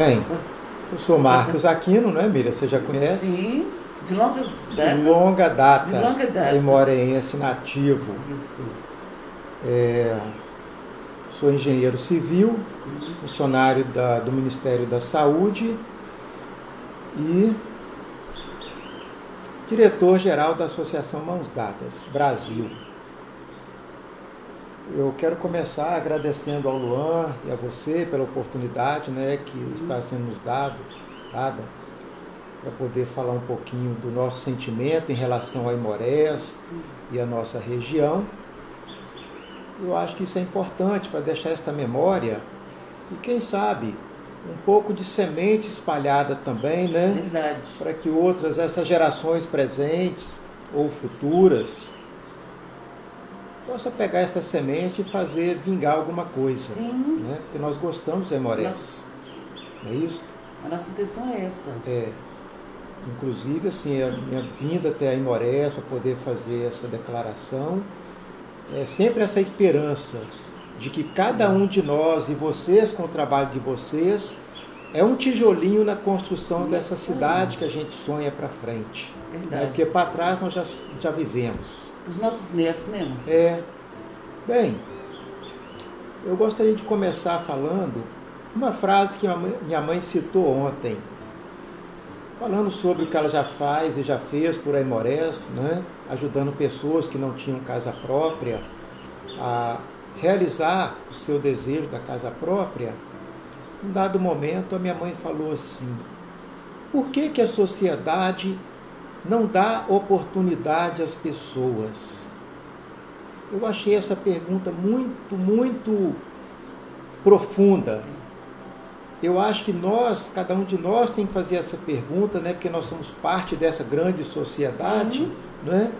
Bem, eu sou Marcos Aquino, não é, Miriam? Você já conhece? Sim, de longas datas. De longa data. De longa data. Imoreense nativo. Isso. É, sou engenheiro civil, Sim. funcionário da- do Ministério da Saúde e diretor-geral da Associação Mãos Dadas, Brasil. Eu quero começar agradecendo ao Luan e a você pela oportunidade né, que está sendo nos dado, dada para poder falar um pouquinho do nosso sentimento em relação a Imorés e a nossa região. Eu acho que isso é importante para deixar esta memória e, quem sabe, um pouco de semente espalhada também, né? Verdade. Para que outras, essas gerações presentes ou futuras, possam pegar esta semente e fazer vingar alguma coisa. Sim. Né? Porque nós gostamos de Emorés. Não é isso? A nossa intenção é essa. É. Inclusive, assim, a minha vinda até a Imorés para poder fazer essa declaração é sempre essa esperança de que cada um de nós e vocês, com o trabalho de vocês, é um tijolinho na construção dessa cidade que a gente sonha para frente. Né? Verdade. Porque para trás nós já, já vivemos. Os nossos netos, né? É. Bem, eu gostaria de começar falando uma frase que minha mãe- citou ontem, falando sobre o que ela já faz e já fez por Aimorés, né? ajudando pessoas que não tinham casa própria a realizar o seu desejo da casa própria. Em dado momento, a minha mãe falou assim: por que, que a sociedade não dá oportunidade às pessoas? Eu achei essa pergunta muito, muito profunda. Eu acho que nós, cada um de nós tem que fazer essa pergunta, né? Porque nós somos parte dessa grande sociedade, Sim. não é?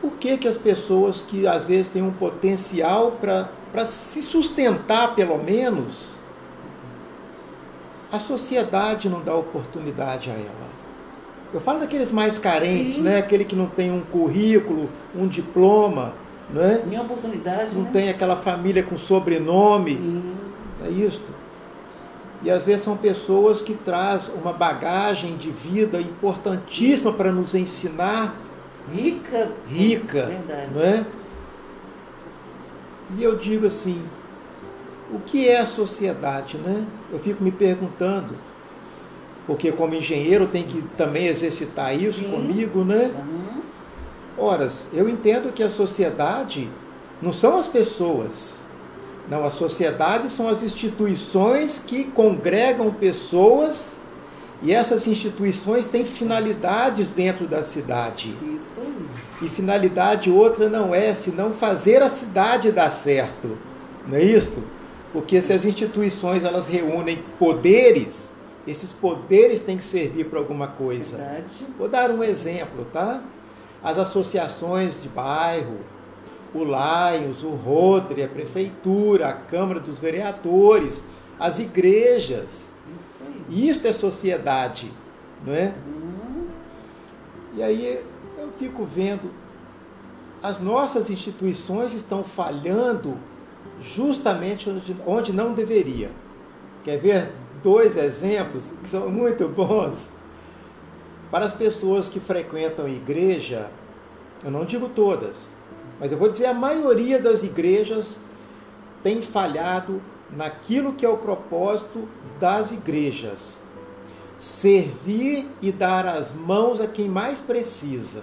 Por que, que as pessoas que às vezes têm um potencial para se sustentar, pelo menos, a sociedade não dá oportunidade a ela? Eu falo daqueles mais carentes, Sim. né? Aquele que não tem um currículo, um diploma, não é? Minha oportunidade, Não né? tem aquela família com sobrenome, Sim. é isso. E às vezes são pessoas que trazem uma bagagem de vida importantíssima para nos ensinar, Rica. rica, Verdade. não é? E eu digo assim, o que é a sociedade, né? Eu fico me perguntando, porque como engenheiro tem que também exercitar isso Sim. comigo, né? Uhum. Horas, eu entendo que a sociedade não são as pessoas. Não, a sociedade são as instituições que congregam pessoas e essas instituições têm finalidades dentro da cidade. Isso. E finalidade outra não é senão fazer a cidade dar certo. Não é isso? Porque se as instituições elas reúnem poderes, esses poderes têm que servir para alguma coisa. Verdade. Vou dar um exemplo, tá? As associações de bairro, o Lions, o Rotary, a Prefeitura, a Câmara dos Vereadores, as igrejas. Isso aí. Isso é sociedade, não é? Uhum. E aí eu fico vendo, as nossas instituições estão falhando justamente onde, onde não deveria. Quer ver dois exemplos que são muito bons? Para as pessoas que frequentam igreja, eu não digo todas, mas eu vou dizer a maioria das igrejas tem falhado naquilo que é o propósito das igrejas. Servir e dar as mãos a quem mais precisa.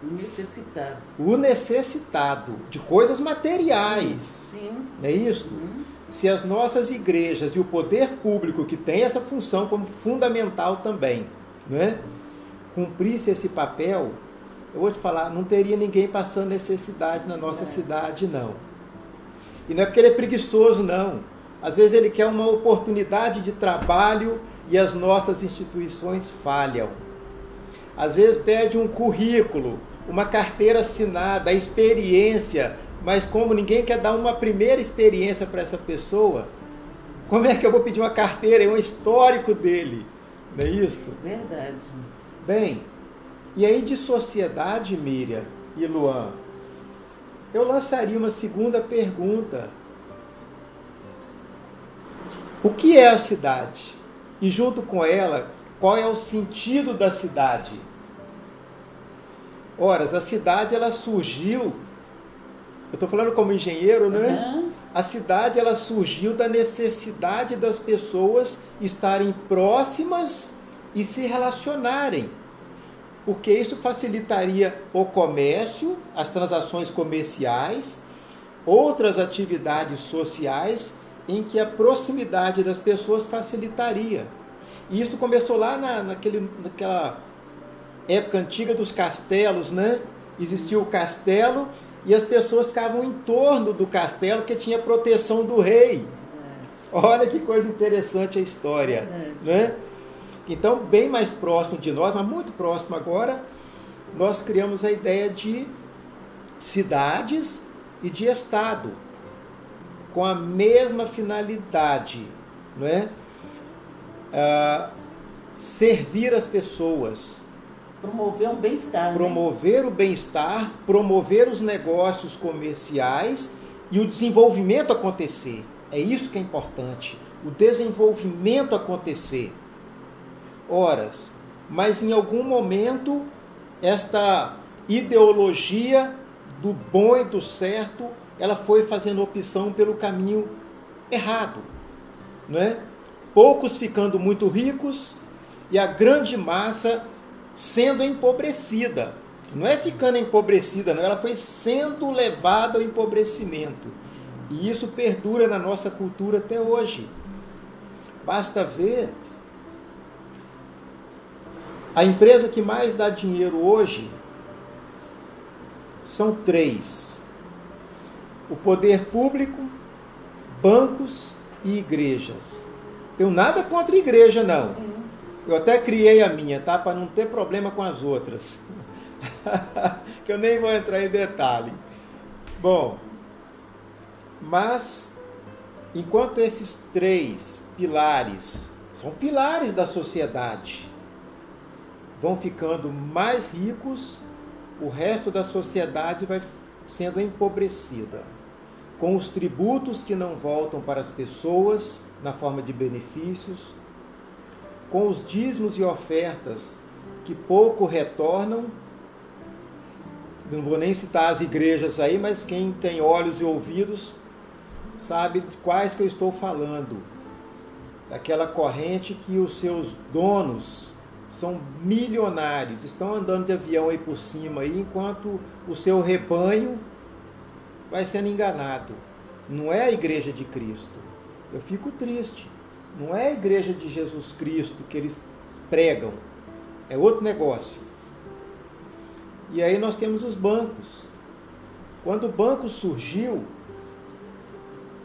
Necessitado. O necessitado de coisas materiais. Sim. Não é isso? Uhum. Se as nossas igrejas e o poder público, que tem essa função como fundamental também, não é? cumprisse esse papel, eu vou te falar, não teria ninguém passando necessidade na nossa É. cidade, não. E não é porque ele é preguiçoso, não. Às vezes ele quer uma oportunidade de trabalho e as nossas instituições falham. Às vezes pede um currículo, uma carteira assinada, a experiência, mas como ninguém quer dar uma primeira experiência para essa pessoa, como é que eu vou pedir uma carteira? É um histórico dele, não é isso? Verdade. Bem, e aí de sociedade, Miriam e Luan, eu lançaria uma segunda pergunta. O que é a cidade? E junto com ela, qual é o sentido da cidade? Ora, a cidade ela surgiu, eu estou falando como engenheiro, né? Uhum. A cidade ela surgiu da necessidade das pessoas estarem próximas e se relacionarem, porque isso facilitaria o comércio, as transações comerciais, outras atividades sociais em que a proximidade das pessoas facilitaria. E isso começou lá na, naquele, naquela época antiga dos castelos, né? Existia o castelo e as pessoas ficavam em torno do castelo que tinha proteção do rei. Olha que coisa interessante a história, né? Então, bem mais próximo de nós, mas muito próximo agora, nós criamos a ideia de cidades e de estado com a mesma finalidade, não é? Ah, servir as pessoas. Promover o bem-estar. Né? Promover né? o bem-estar, promover os negócios comerciais e o desenvolvimento acontecer. É isso que é importante. O desenvolvimento acontecer. Horas. Mas em algum momento, esta ideologia do bom e do certo, ela foi fazendo opção pelo caminho errado. Não é? poucos ficando muito ricos e a grande massa sendo empobrecida. Não é ficando empobrecida, não, ela foi sendo levada ao empobrecimento. E isso perdura na nossa cultura até hoje. Basta ver a empresa que mais dá dinheiro hoje são três: o poder público, bancos e igrejas. Tenho nada contra a igreja, não. Sim. Eu até criei a minha, tá? Para não ter problema com as outras. que eu nem vou entrar em detalhe. Bom, mas enquanto esses três pilares são pilares da sociedade, vão ficando mais ricos, o resto da sociedade vai sendo empobrecida, com os tributos que não voltam para as pessoas na forma de benefícios, com os dízimos e ofertas que pouco retornam. Não vou nem citar as igrejas aí, mas quem tem olhos e ouvidos sabe de quais que eu estou falando. Daquela corrente que os seus donos são milionários, estão andando de avião aí por cima aí, enquanto o seu rebanho vai sendo enganado. Não é a igreja de Cristo eu fico triste. Não é a igreja de Jesus Cristo que eles pregam, é outro negócio. E aí nós temos os bancos. Quando o banco surgiu,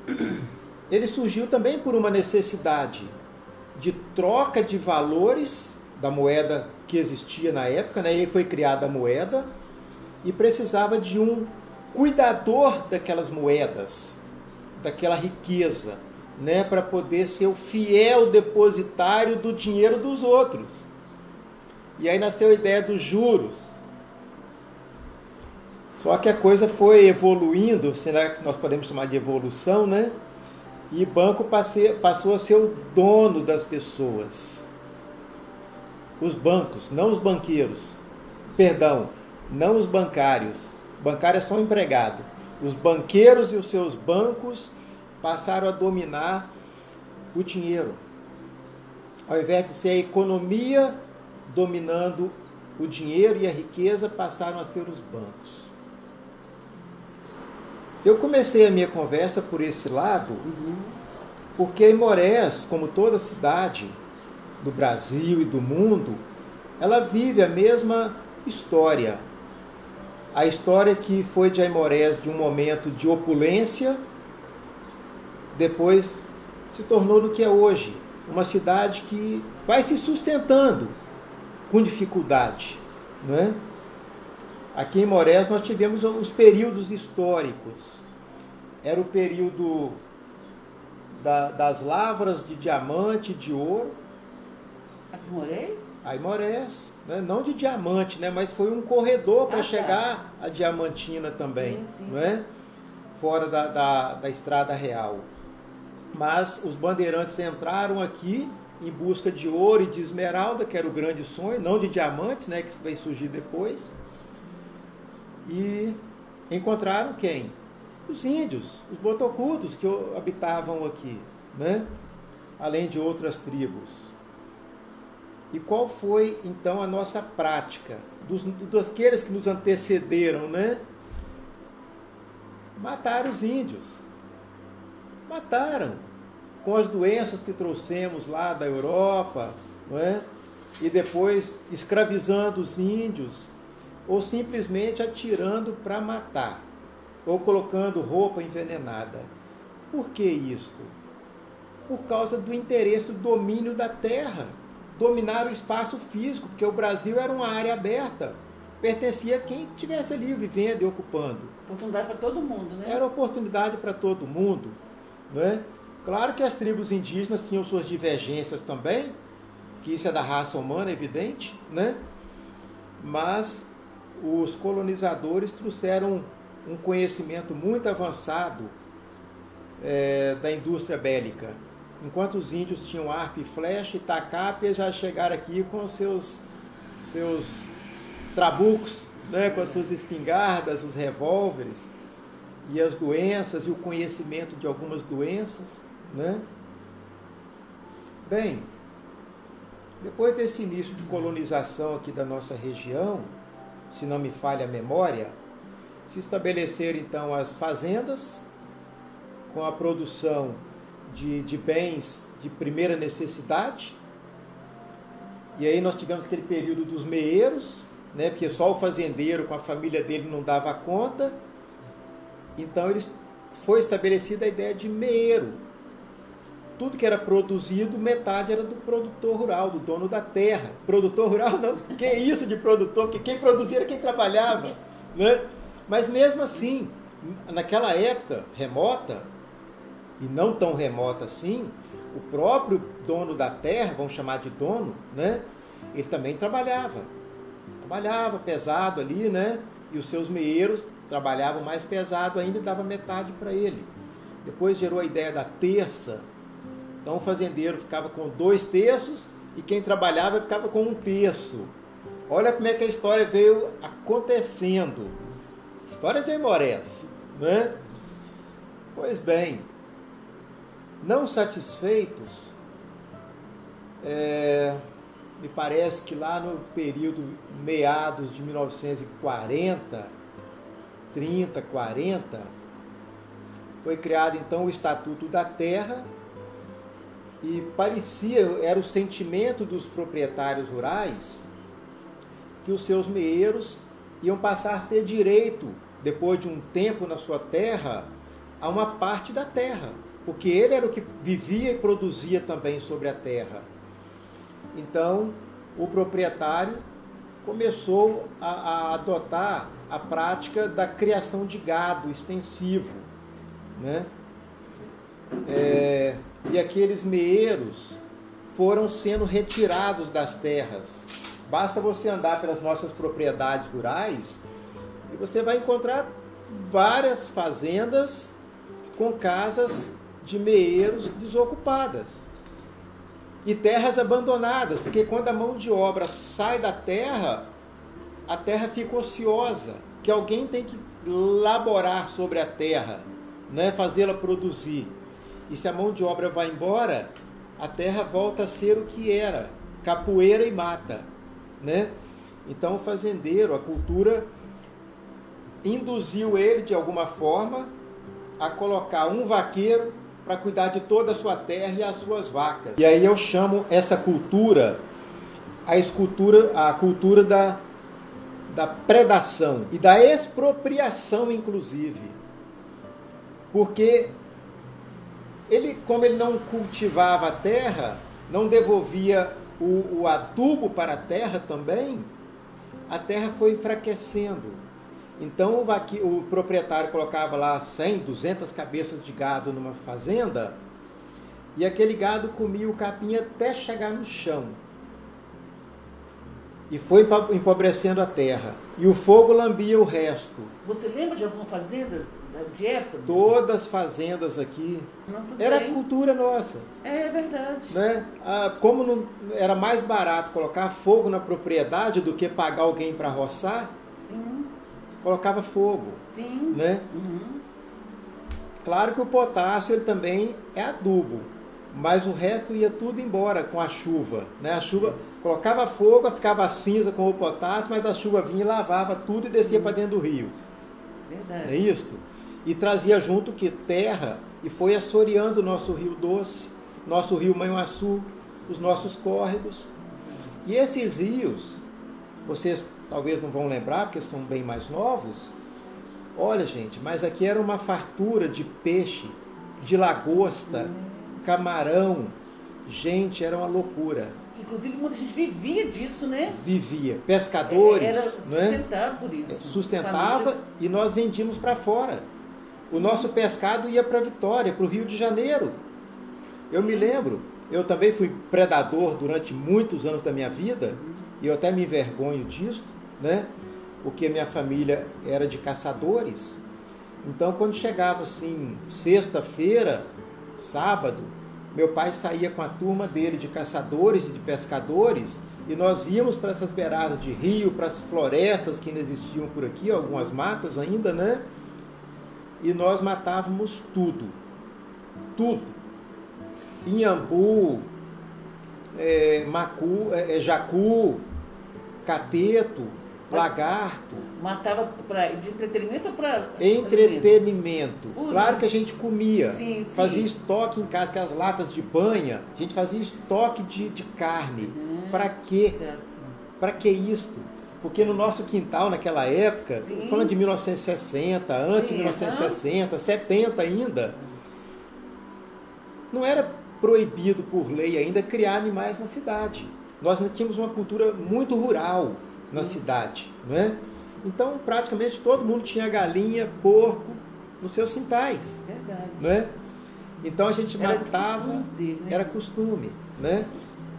ele surgiu também por uma necessidade de troca de valores da moeda que existia na época, né? e foi criada a moeda, e precisava de um cuidador daquelas moedas, daquela riqueza né, para poder ser o fiel depositário do dinheiro dos outros. E aí nasceu a ideia dos juros. Só que a coisa foi evoluindo, será que nós podemos chamar de evolução, né? E banco passou a ser o dono das pessoas. Os bancos, não os banqueiros. Perdão, não os bancários. Bancário é só um empregado. Os banqueiros e os seus bancos passaram a dominar o dinheiro. Ao invés de ser a economia dominando o dinheiro e a riqueza, passaram a ser os bancos. Eu comecei a minha conversa por esse lado, porque Imorés, como toda cidade do Brasil e do mundo, ela vive a mesma história. A história que foi de Aimorés de um momento de opulência, depois se tornou no que é hoje, uma cidade que vai se sustentando com dificuldade, não é? Aqui em Morés nós tivemos os períodos históricos. Era o período da, das lavras de diamante, de ouro. Aqui em Morés? Aí Morés, né? não de diamante, né? mas foi um corredor para ah, tá. chegar tá. a Diamantina também, sim, sim. não é? fora da, da, da estrada real mas os bandeirantes entraram aqui em busca de ouro e de esmeralda, que era o grande sonho, não de diamantes, né, que vai surgir depois. E encontraram quem? Os índios, os botocudos que habitavam aqui, né? além de outras tribos. E qual foi então a nossa prática dos, daqueles que nos antecederam, né? Mataram os índios. Mataram com as doenças que trouxemos lá da Europa, não é? E depois escravizando os índios ou simplesmente atirando para matar, ou colocando roupa envenenada. Por que isto? Por causa do interesse do domínio da terra, dominar o espaço físico, porque o Brasil era uma área aberta, pertencia a quem estivesse ali vivendo e ocupando. Oportunidade para todo mundo, né? Era oportunidade para todo mundo, não é? Claro que as tribos indígenas tinham suas divergências também, que isso é da raça humana, evidente, né? Mas os colonizadores trouxeram um conhecimento muito avançado é, da indústria bélica. Enquanto os índios tinham arco e flecha e tacape, já chegaram aqui com seus, seus trabucos, né, com as suas espingardas, os revólveres e as doenças e o conhecimento de algumas doenças. Né? Bem, depois desse início de colonização aqui da nossa região, se não me falha a memória, se estabeleceram então as fazendas com a produção de, de bens de primeira necessidade. E aí nós tivemos aquele período dos meeiros, né, porque só o fazendeiro com a família dele não dava conta. Então eles, foi estabelecida a ideia de meeiro. Tudo que era produzido, metade era do produtor rural, do dono da terra. Produtor rural não, que isso de produtor, que quem produzia era quem trabalhava. Né? Mas mesmo assim, naquela época remota, e não tão remota assim, o próprio dono da terra, vamos chamar de dono, né? Ele também trabalhava. Trabalhava pesado ali, né? E os seus meeiros trabalhavam mais pesado ainda e dava metade para ele. Depois gerou a ideia da terça. Então o fazendeiro ficava com dois terços e quem trabalhava ficava com um terço. Olha como é que a história veio acontecendo. História de Aimorés, né? Pois bem, não satisfeitos, é, me parece que lá no período meados de 1940, 30, 40, foi criado então o Estatuto da Terra e parecia, era o sentimento dos proprietários rurais que os seus meeiros iam passar a ter direito, depois de um tempo na sua terra, a uma parte da terra porque ele era o que vivia e produzia também sobre a terra. Então, o proprietário começou a, a adotar a prática da criação de gado extensivo. Né? É, e aqueles meeiros foram sendo retirados das terras. Basta você andar pelas nossas propriedades rurais e você vai encontrar várias fazendas com casas de meeiros desocupadas e terras abandonadas, porque quando a mão de obra sai da terra, a terra fica ociosa, que alguém tem que laborar sobre a terra, né, fazê-la produzir. E se a mão de obra vai embora, a terra volta a ser o que era, capoeira e mata, né? Então o fazendeiro, a cultura induziu ele de alguma forma a colocar um vaqueiro para cuidar de toda a sua terra e as suas vacas. E aí eu chamo essa cultura a escultura, a cultura da, da predação e da expropriação, inclusive. Porque ele, como ele não cultivava a terra, não devolvia o, o adubo para a terra também, a terra foi enfraquecendo. Então o, vaqui, o proprietário colocava lá 100, 200 cabeças de gado numa fazenda e aquele gado comia o capim até chegar no chão. E foi empobrecendo a terra. E o fogo lambia o resto. Você lembra de alguma fazenda de época. Todas as fazendas aqui. era bem. cultura nossa. É verdade. Né? Ah, como não, era mais barato colocar fogo na propriedade do que pagar alguém para roçar, Sim. colocava fogo. Sim. Né? Uhum. Claro que o potássio ele também é adubo, mas o resto ia tudo embora com a chuva. Né? A chuva colocava fogo, ficava cinza com o potássio, mas a chuva vinha e lavava tudo e descia para dentro do rio. Verdade. É isso? E trazia junto que terra e foi assoreando o nosso rio doce, nosso rio Manhuaçu, os nossos córregos. E esses rios, vocês talvez não vão lembrar porque são bem mais novos. Olha, gente, mas aqui era uma fartura de peixe, de lagosta, camarão. Gente, era uma loucura. Inclusive, muita gente vivia disso, né? Vivia. Pescadores. Era sustentado por isso. Sustentava Famílias. e nós vendíamos para fora. O nosso pescado ia para Vitória, para o Rio de Janeiro. Eu me lembro, eu também fui predador durante muitos anos da minha vida, e eu até me envergonho disso, né? Porque minha família era de caçadores. Então, quando chegava assim, sexta-feira, sábado, meu pai saía com a turma dele de caçadores e de pescadores e nós íamos para essas beiradas de rio, para as florestas que ainda existiam por aqui, algumas matas ainda, né? E nós matávamos tudo. Tudo. Inhambu, é, macu, é, jacu, cateto, lagarto. Matava pra, de entretenimento ou para. Entretenimento. Claro que a gente comia. Sim, sim. Fazia estoque em casa, que as latas de banha, a gente fazia estoque de, de carne. Hum, para quê? Para que isso? Porque no nosso quintal, naquela época, falando de 1960, antes sim, de 1960, 70 ainda, não era proibido por lei ainda criar animais na cidade. Nós tínhamos uma cultura muito rural na cidade, não é? Então, praticamente todo mundo tinha galinha, porco nos seus quintais, Verdade. não é? Então a gente era matava, costume, né? era costume, né?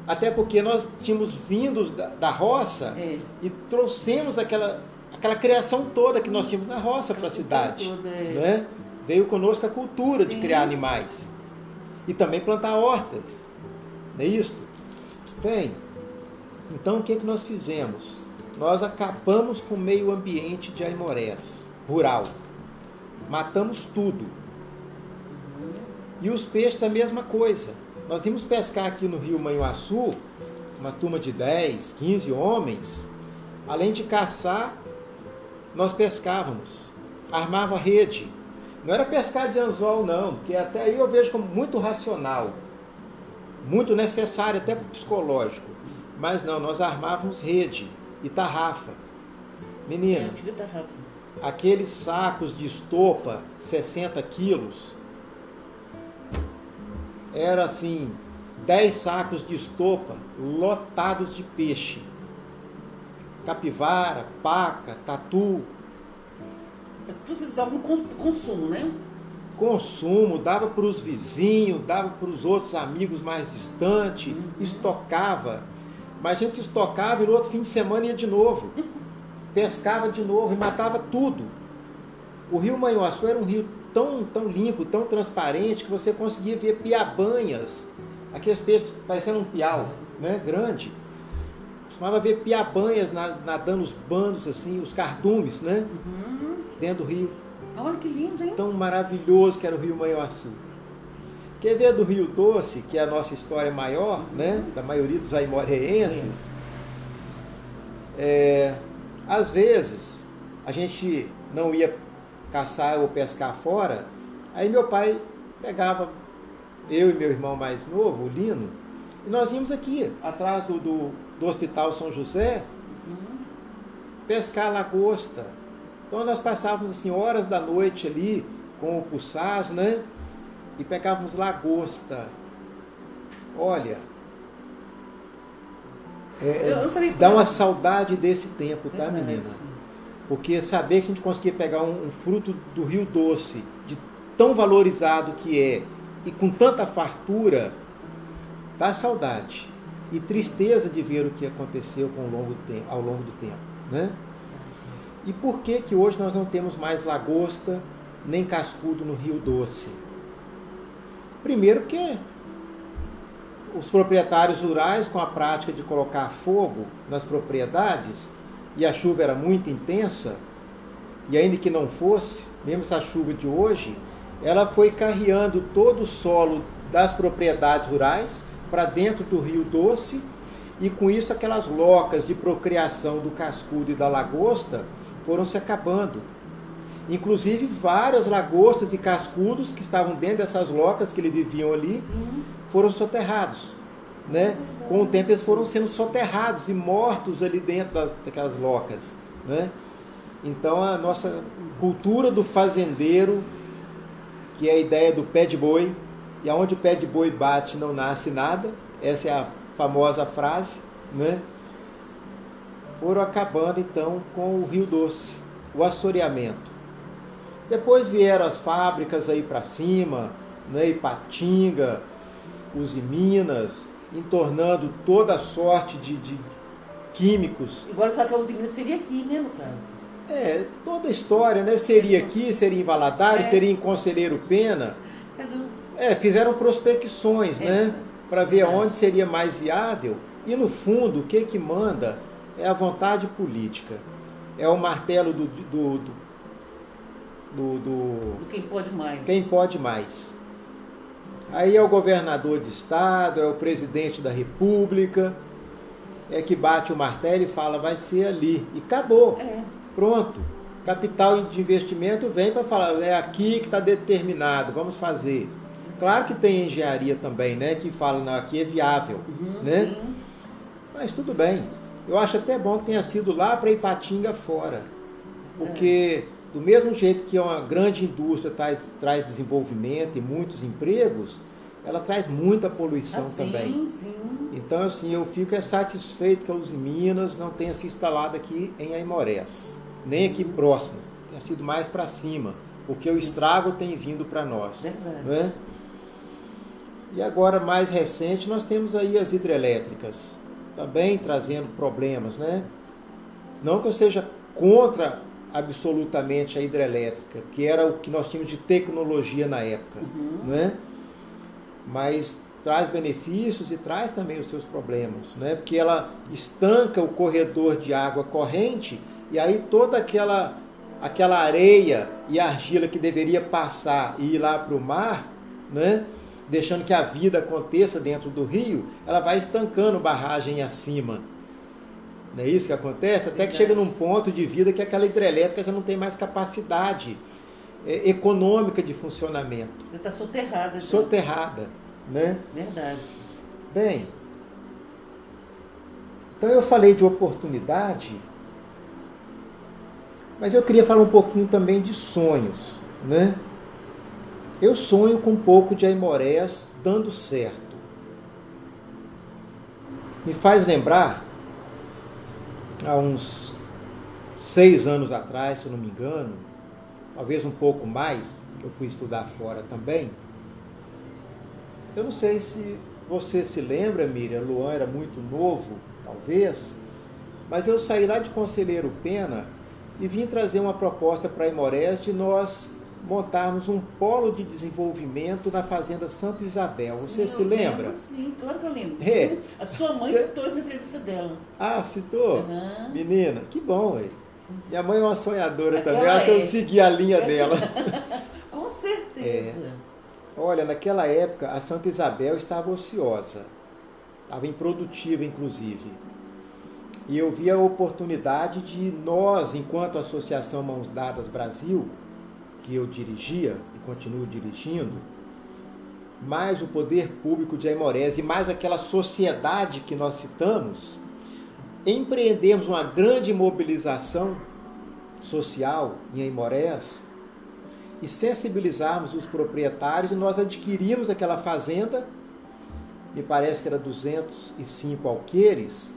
Até porque nós tínhamos vindos da, da roça é. e trouxemos aquela, aquela criação toda que nós tínhamos na roça para a cidade, toda, é. né? Veio conosco a cultura Sim. de criar animais e também plantar hortas, não é isso? Bem, então o que, é que nós fizemos? Nós acabamos com o meio ambiente de Aimorés, rural. Matamos tudo. E os peixes a mesma coisa. Nós íamos pescar aqui no rio Manhuaçu, uma turma de 10, 15 homens. Além de caçar, nós pescávamos. Armava rede. Não era pescar de anzol, não, porque até aí eu vejo como muito racional. Muito necessário até psicológico. Mas não, nós armávamos rede e tarrafa. Menina, aqueles sacos de estopa, 60 quilos, era assim, 10 sacos de estopa lotados de peixe. Capivara, paca, tatu. Vocês usavam consumo, né? Consumo, dava para os vizinhos, dava para os outros amigos mais distantes, uhum. estocava mas a gente estocava e no outro fim de semana ia de novo. Pescava de novo e matava tudo. O rio Manhuaçu era um rio tão, tão limpo, tão transparente, que você conseguia ver piabanhas, aqueles peixes parecendo um piau, né, grande. Costumava ver piabanhas nadando os bandos, assim, os cardumes, né, uhum. dentro do rio. Olha que lindo, hein? Tão maravilhoso que era o rio Manhuaçu. Quer ver do Rio Doce, que é a nossa história maior, né? Da maioria dos aimoreenses. É, às vezes, a gente não ia caçar ou pescar fora, aí meu pai pegava eu e meu irmão mais novo, o Lino, e nós íamos aqui, atrás do, do, do Hospital São José, pescar lagosta. Então nós passávamos assim horas da noite ali com o pulsaz, né? E pegávamos lagosta. Olha, é, dá uma saudade desse tempo, tá, menina? Porque saber que a gente conseguia pegar um, um, fruto do Rio Doce, de tão valorizado que é, e com tanta fartura, dá saudade. E tristeza de ver o que aconteceu com longo tempo, ao longo do tempo. Né? E por que, que hoje nós não temos mais lagosta, nem cascudo no Rio Doce. Primeiro porque os proprietários rurais, com a prática de colocar fogo nas propriedades, e a chuva era muito intensa, e ainda que não fosse, mesmo essa chuva de hoje, ela foi carreando todo o solo das propriedades rurais para dentro do Rio Doce, e com isso aquelas locas de procriação do cascudo e da lagosta foram se acabando. Inclusive várias lagostas e cascudos que estavam dentro dessas locas que eles viviam ali foram soterrados. Né? Com o tempo eles foram sendo soterrados e mortos ali dentro das, daquelas locas. Né? Então a nossa cultura do fazendeiro, que é a ideia do pé de boi, e aonde o pé de boi bate não nasce nada, essa é a famosa frase, né? foram acabando então com o Rio Doce, o assoreamento. Depois vieram as fábricas aí para cima, né? Ipatinga, Uzi Minas, entornando toda sorte de, de químicos. Agora fala que a Uzi Minas seria aqui, né, no caso? É, toda a história, né? Seria aqui, seria em Valadares, é. seria em Conselheiro Pena. É, fizeram prospecções, é. né? Para ver é. onde seria mais viável. E no fundo, o que que manda é a vontade política. É o martelo do, do, do, do, do, do quem pode mais. Quem pode mais. Aí é o governador de estado, é o presidente da república, é que bate o martelo e fala, vai ser ali. E acabou. É. Pronto. Capital de investimento vem para falar, é aqui que está determinado, vamos fazer. Claro que tem engenharia também, né? Que fala, não, aqui é viável, uhum, né? Sim. Mas tudo bem. Eu acho até bom que tenha sido lá para Ipatinga fora. Porque do mesmo jeito que uma grande indústria traz, traz desenvolvimento e muitos empregos, ela traz muita poluição assim, também. Sim. Então, assim, eu fico é satisfeito que a Uzi Minas não tenha se instalado aqui em Aimorés, nem aqui próximo, tenha sido mais para cima, porque o estrago tem vindo para nós. Verdade. Né? E agora, mais recente, nós temos aí as hidrelétricas, também trazendo problemas, né? Não que eu seja contra absolutamente a hidrelétrica, que era o que nós tínhamos de tecnologia na época, uhum. né? Mas traz benefícios e traz também os seus problemas, né? Porque ela estanca o corredor de água corrente e aí toda aquela aquela areia e argila que deveria passar e ir lá para o mar, né? Deixando que a vida aconteça dentro do rio, ela vai estancando barragem acima. Não é isso que acontece? Até que chega num ponto de vida que aquela hidrelétrica já não tem mais capacidade é, econômica de funcionamento. Está soterrada. Já. Soterrada, né? Verdade. Bem, então eu falei de oportunidade, mas eu queria falar um pouquinho também de sonhos, né? Eu sonho com um pouco de Aimorés dando certo. Me faz lembrar há uns seis anos atrás, se eu não me engano, talvez um pouco mais, que eu fui estudar fora também. Eu não sei se você se lembra, Miriam, Luan era muito novo, talvez, mas eu saí lá de Conselheiro Pena e vim trazer uma proposta para a de nós montarmos um polo de desenvolvimento na Fazenda Santa Isabel. Você sim, se lembra? Lembro, sim, claro que eu lembro. É. A sua mãe Você... citou isso na entrevista dela. Ah, citou? Uhum. Menina, que bom, ué. Minha mãe é uma sonhadora Aquela também, acho que eu segui a linha é. dela. Com certeza. É. Olha, naquela época a Santa Isabel estava ociosa, estava improdutiva, inclusive. E eu vi a oportunidade de nós, enquanto Associação Mãos Dadas Brasil, que eu dirigia e continuo dirigindo, mais o poder público de Aimorés e mais aquela sociedade que nós citamos, empreendemos uma grande mobilização social em Aimorés e sensibilizarmos os proprietários e nós adquirimos aquela fazenda, me parece que era 205 alqueires,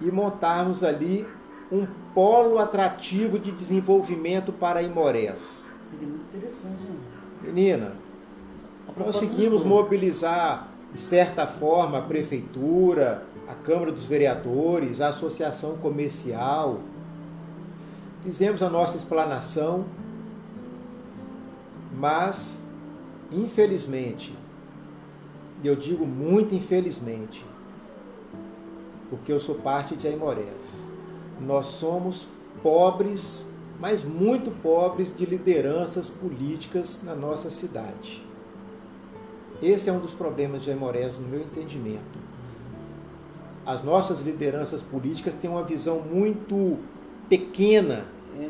e montarmos ali um polo atrativo de desenvolvimento para Aimorés. Seria muito interessante, né? Menina, conseguimos mobilizar, de certa forma, a prefeitura, a Câmara dos Vereadores, a Associação Comercial. Fizemos a nossa explanação Mas, infelizmente, e eu digo muito infelizmente, porque eu sou parte de Aimorés, nós somos pobres, mas muito pobres de lideranças políticas na nossa cidade. Esse é um dos problemas de Aimorés, no meu entendimento. As nossas lideranças políticas têm uma visão muito pequena, É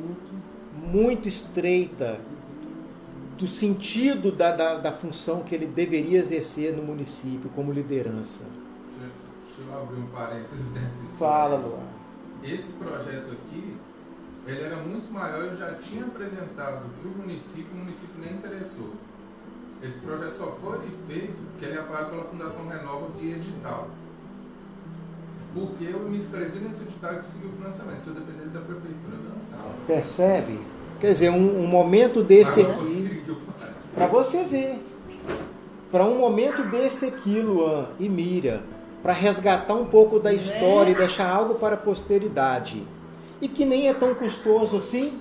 muito. estreita do sentido da, da, da função que ele deveria exercer no município como liderança. Deixa, eu abrir um parênteses dessa história. Fala, Luar. Esse projeto aqui, ele era muito maior, eu já tinha apresentado para o município, o município nem interessou. Esse projeto só foi feito porque ele é apoiado pela Fundação Renova via edital. Porque eu me inscrevi nesse edital e consegui o financiamento. Se eu dependesse da prefeitura, eu dançava. Percebe? Quer dizer, um, um momento desse Mas aqui, para você ver, para um momento desse aqui, Luan e Mira, para resgatar um pouco da história e deixar algo para a posteridade. E que nem é tão custoso assim,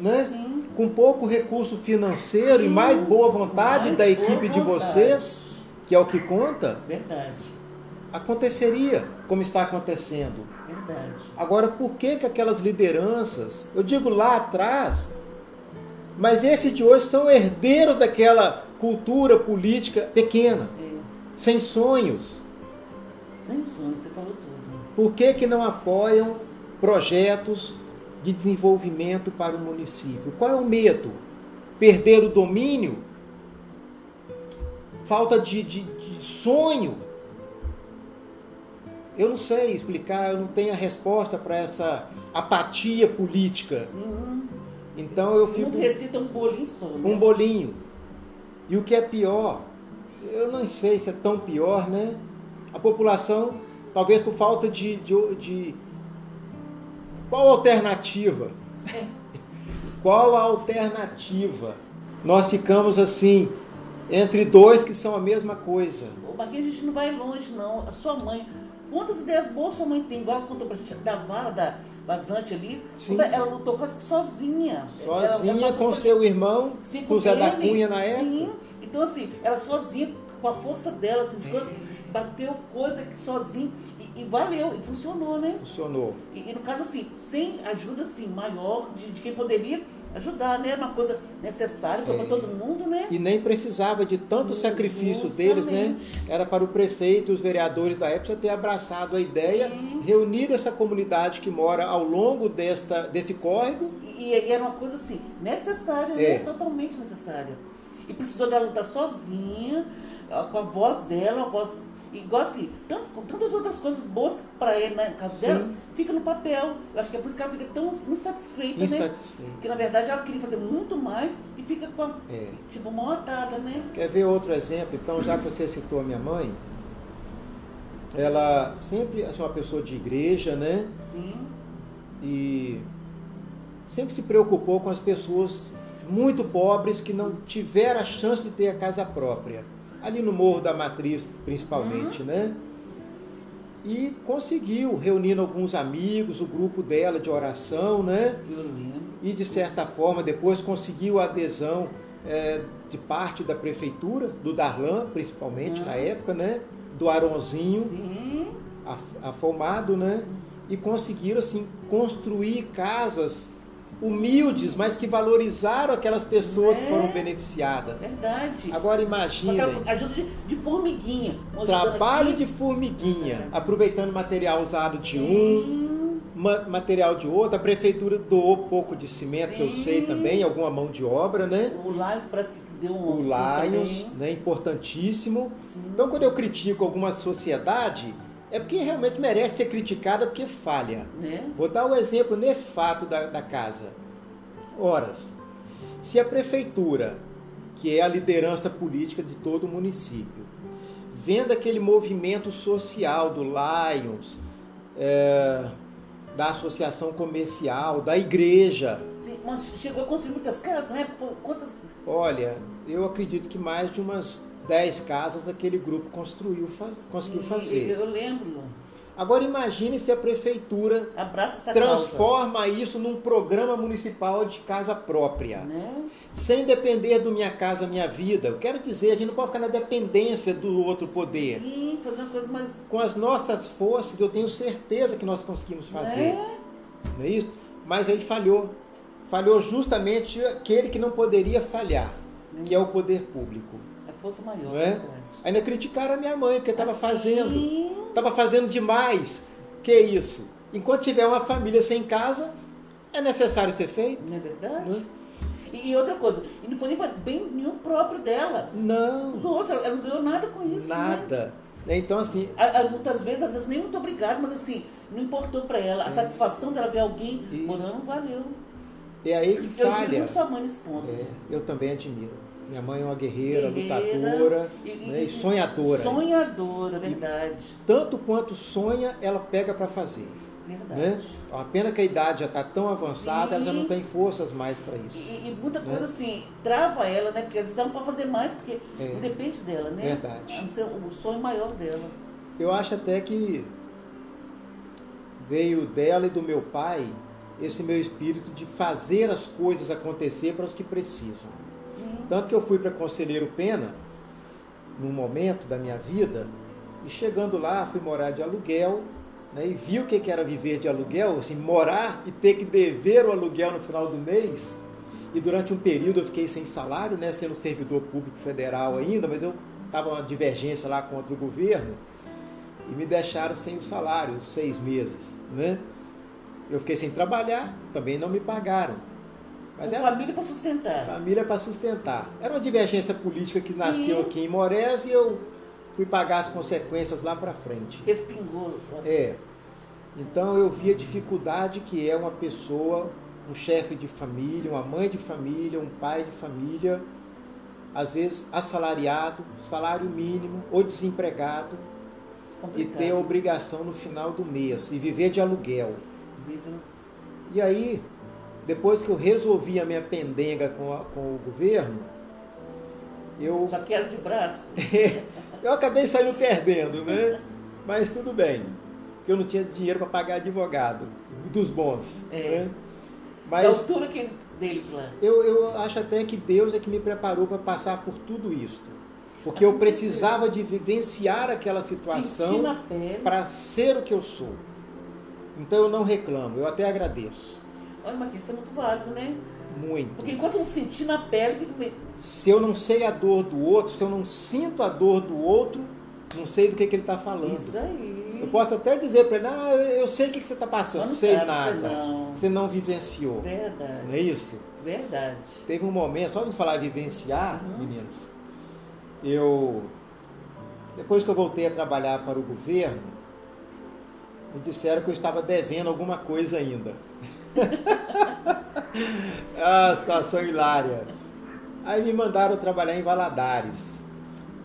né? Sim. Com pouco recurso financeiro e Sim. mais boa vontade Mais da equipe de vontade. vocês, que é o que conta, Verdade. aconteceria como está acontecendo. Verdade. Agora, por que, que aquelas lideranças, eu digo lá atrás, mas esses de hoje são herdeiros daquela cultura política pequena, É. sem sonhos? Sem sonho, você falou tudo. Por que, que não apoiam projetos de desenvolvimento para o município? Qual é o medo? Perder o domínio? Falta de, de- de sonho? Eu não sei explicar, eu não tenho a resposta para essa apatia política. Sim. Então eu fico Muito restrito a um bolinho só. né? um bolinho. E o que é pior, eu não sei se é tão pior, né? A população, talvez por falta de. de, de- qual a alternativa? Qual a alternativa? Nós ficamos assim, entre dois que são a mesma coisa. Ô, Aqui a gente não vai longe, não. A sua mãe. Quantas ideias boas sua mãe tem? Igual ela contou pra gente da vara da vazante ali. Sim. Ela lutou quase que sozinha. Ela- Sozinha ela passou com seu irmão, Sim, com o Zé da. Cunha na época. Sim. Então, assim, ela sozinha, com a força dela, assim, de quando bateu coisa que sozinha. E, e valeu, e funcionou, né? Funcionou. E, e no caso, assim, sem ajuda assim, maior de, de quem poderia ajudar, né? Uma coisa necessária para É. todo mundo, né? E nem precisava de tanto sacrifício Justamente. deles, né? Era para o prefeito e os vereadores da época ter abraçado a ideia, Sim. reunir essa comunidade que mora ao longo desta, desse córrego. E, e era uma coisa assim, necessária, É. né? Totalmente necessária. E precisou dela lutar sozinha, com a voz dela, a voz. Igual assim, tanto, com tantas outras coisas boas para ele, né? No caso Sim. dela, fica no papel. Eu acho que é por isso que ela fica tão insatisfeita, né? Insatisfeito. Porque na verdade ela queria fazer muito mais e fica com a, É. tipo, mão atada, né? Quer ver outro exemplo? Então, já que você citou a minha mãe, ela sempre é uma pessoa de igreja, né? Sim. E sempre se preocupou com as pessoas muito pobres que não tiveram a chance de ter a casa própria. Ali no Morro da Matriz, principalmente, né? E conseguiu, reunindo alguns amigos, o grupo dela de oração, né? E de certa forma depois conseguiu a adesão eh, de parte da prefeitura, do Darlan, principalmente Uhum. na época, né? Do Aronzinho, Sim. afomado, né? E conseguiram assim construir casas humildes, mas que valorizaram aquelas pessoas que É. foram beneficiadas. Verdade. Agora aquela ajuda de, de formiguinha. Um trabalho de formiguinha, aproveitando material usado de um, Sim. ma- material de outro. A prefeitura doou pouco de cimento, que eu sei também, alguma mão de obra, né? O Lions parece que deu um. O Lions, né? Importantíssimo. Sim. Então, quando eu critico alguma sociedade, é porque realmente merece ser criticada porque falha. Né? Vou dar o exemplo nesse fato da, da casa. Horas, se a prefeitura, que é a liderança política de todo o município, vendo aquele movimento social do Lions, é, da associação comercial, da igreja, Sim, mas chegou a construir muitas casas, né? Qu- Quantas. olha, eu acredito que mais de umas 10 casas aquele grupo construiu, fa- conseguiu fazer. Eu lembro. Agora imagine se a prefeitura transforma isso num programa municipal de casa própria, né? sem depender do minha casa, minha vida. Eu quero dizer, a gente não pode ficar na dependência do outro poder. Sim, fazer uma coisa mais. Com as nossas forças, eu tenho certeza que nós conseguimos fazer. É, Não é isso? Mas aí falhou. Falhou justamente aquele que não poderia falhar, que é o poder público. Força maior. Não é? Ainda criticaram a minha mãe, porque estava Assim, fazendo. Estava fazendo demais. Que isso? Enquanto tiver uma família sem casa, é necessário ser feito? Não é verdade? Né? E, outra coisa, e não foi nem bem nenhum próprio dela. Não, Os outros, ela não ganhou nada com isso. Né? nada. Então, assim, A- a- muitas vezes, às vezes, nem muito obrigado, mas assim, não importou pra ela. A satisfação dela ver alguém É. Isso. morando valeu. é aí que Eu admiro falha. sua mãe nesse ponto. É, eu também admiro. Minha mãe é uma guerreira, Guerreira, lutadora e- né, e- e sonhadora. Sonhadora, verdade. Tanto quanto sonha, ela pega para fazer. Verdade. Né? É uma pena que a idade já está tão avançada, ela já não Sim. tem forças mais para isso. E, e muita Né? coisa assim, trava ela, né? Porque às vezes ela não pode fazer mais, porque É. não depende dela, né? Verdade. A ser o sonho maior dela. Eu acho até que veio dela e do meu pai esse meu espírito de fazer as coisas acontecer para os que precisam. Tanto que eu fui para Conselheiro Pena, num momento da minha vida, e chegando lá, fui morar de aluguel, né, e vi o que que era viver de aluguel, assim, morar e ter que dever o aluguel no final do mês. E durante um período eu fiquei sem salário, né, sendo servidor público federal ainda, mas eu estava uma divergência lá contra o governo e me deixaram sem o salário, seis meses, né? Eu fiquei sem trabalhar, também não me pagaram. Mas era família para sustentar. família para sustentar. Era uma divergência política que Sim. nasceu aqui em Morés e eu fui pagar as consequências lá para frente. Respingou. É. Então eu vi a dificuldade que é uma pessoa, um chefe de família, uma mãe de família, um pai de família, às vezes assalariado, salário mínimo ou desempregado e complicado. ter a obrigação no final do mês e viver de aluguel. E aí, depois que eu resolvi a minha pendenga com, a- com o governo, eu Só quero de braço. eu acabei saindo perdendo, né? Mas tudo bem, porque eu não tinha dinheiro para pagar advogado, dos bons. É. Né? Da Mas altura que deles lá. eu, eu acho até que Deus é que me preparou para passar por tudo isso. Porque eu precisava de vivenciar aquela situação para ser o que eu sou. Então eu não reclamo, eu até agradeço. Olha, Marquinhos, isso é muito válido, né? Muito. Porque enquanto você não sentir na pele, fica Se eu não sei a dor do outro, se eu não sinto a dor do outro, não sei do que, que ele está falando. Isso aí. Eu posso até dizer para ele, ah, eu eu sei o que, que você está passando, não não sei sabe, nada. você não. Você não vivenciou. Verdade. Não é isso? Verdade. Teve um momento, só de falar vivenciar, Uhum. meninos, eu, depois que eu voltei a trabalhar para o governo, me disseram que eu estava devendo alguma coisa ainda. ah, situação hilária. Aí me mandaram trabalhar em Valadares.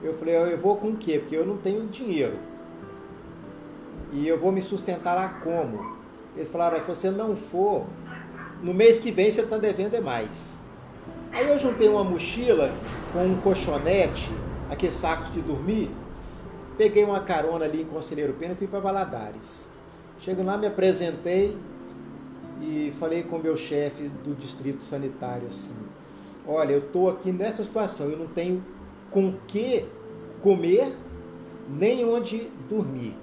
Eu falei, eu vou com o quê? Porque eu não tenho dinheiro. E eu vou me sustentar lá como? Eles falaram, se você não for, no mês que vem você está devendo é mais. Aí eu juntei uma mochila com um colchonete, aqueles sacos de dormir, peguei uma carona ali em Conselheiro Pena e fui para Valadares. Chego lá, me apresentei e falei com o meu chefe do distrito sanitário assim, olha, eu estou aqui nessa situação, eu não tenho com que comer, nem onde dormir.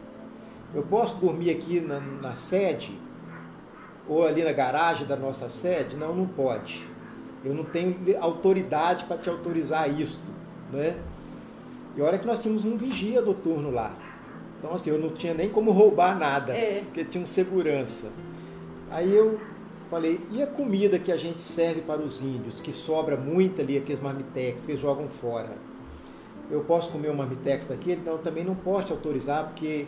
Eu posso dormir aqui na, na sede, ou ali na garagem da nossa sede? Não, não pode. Eu não tenho autoridade para te autorizar isto, né? E olha que nós tínhamos um vigia do turno lá. Então, assim, eu não tinha nem como roubar nada, É. porque tinha um segurança. Aí eu falei, e a comida que a gente serve para os índios, que sobra muito ali, aqueles marmitex que eles jogam fora? Eu posso comer um marmitex daquele? Então, eu também não posso te autorizar, porque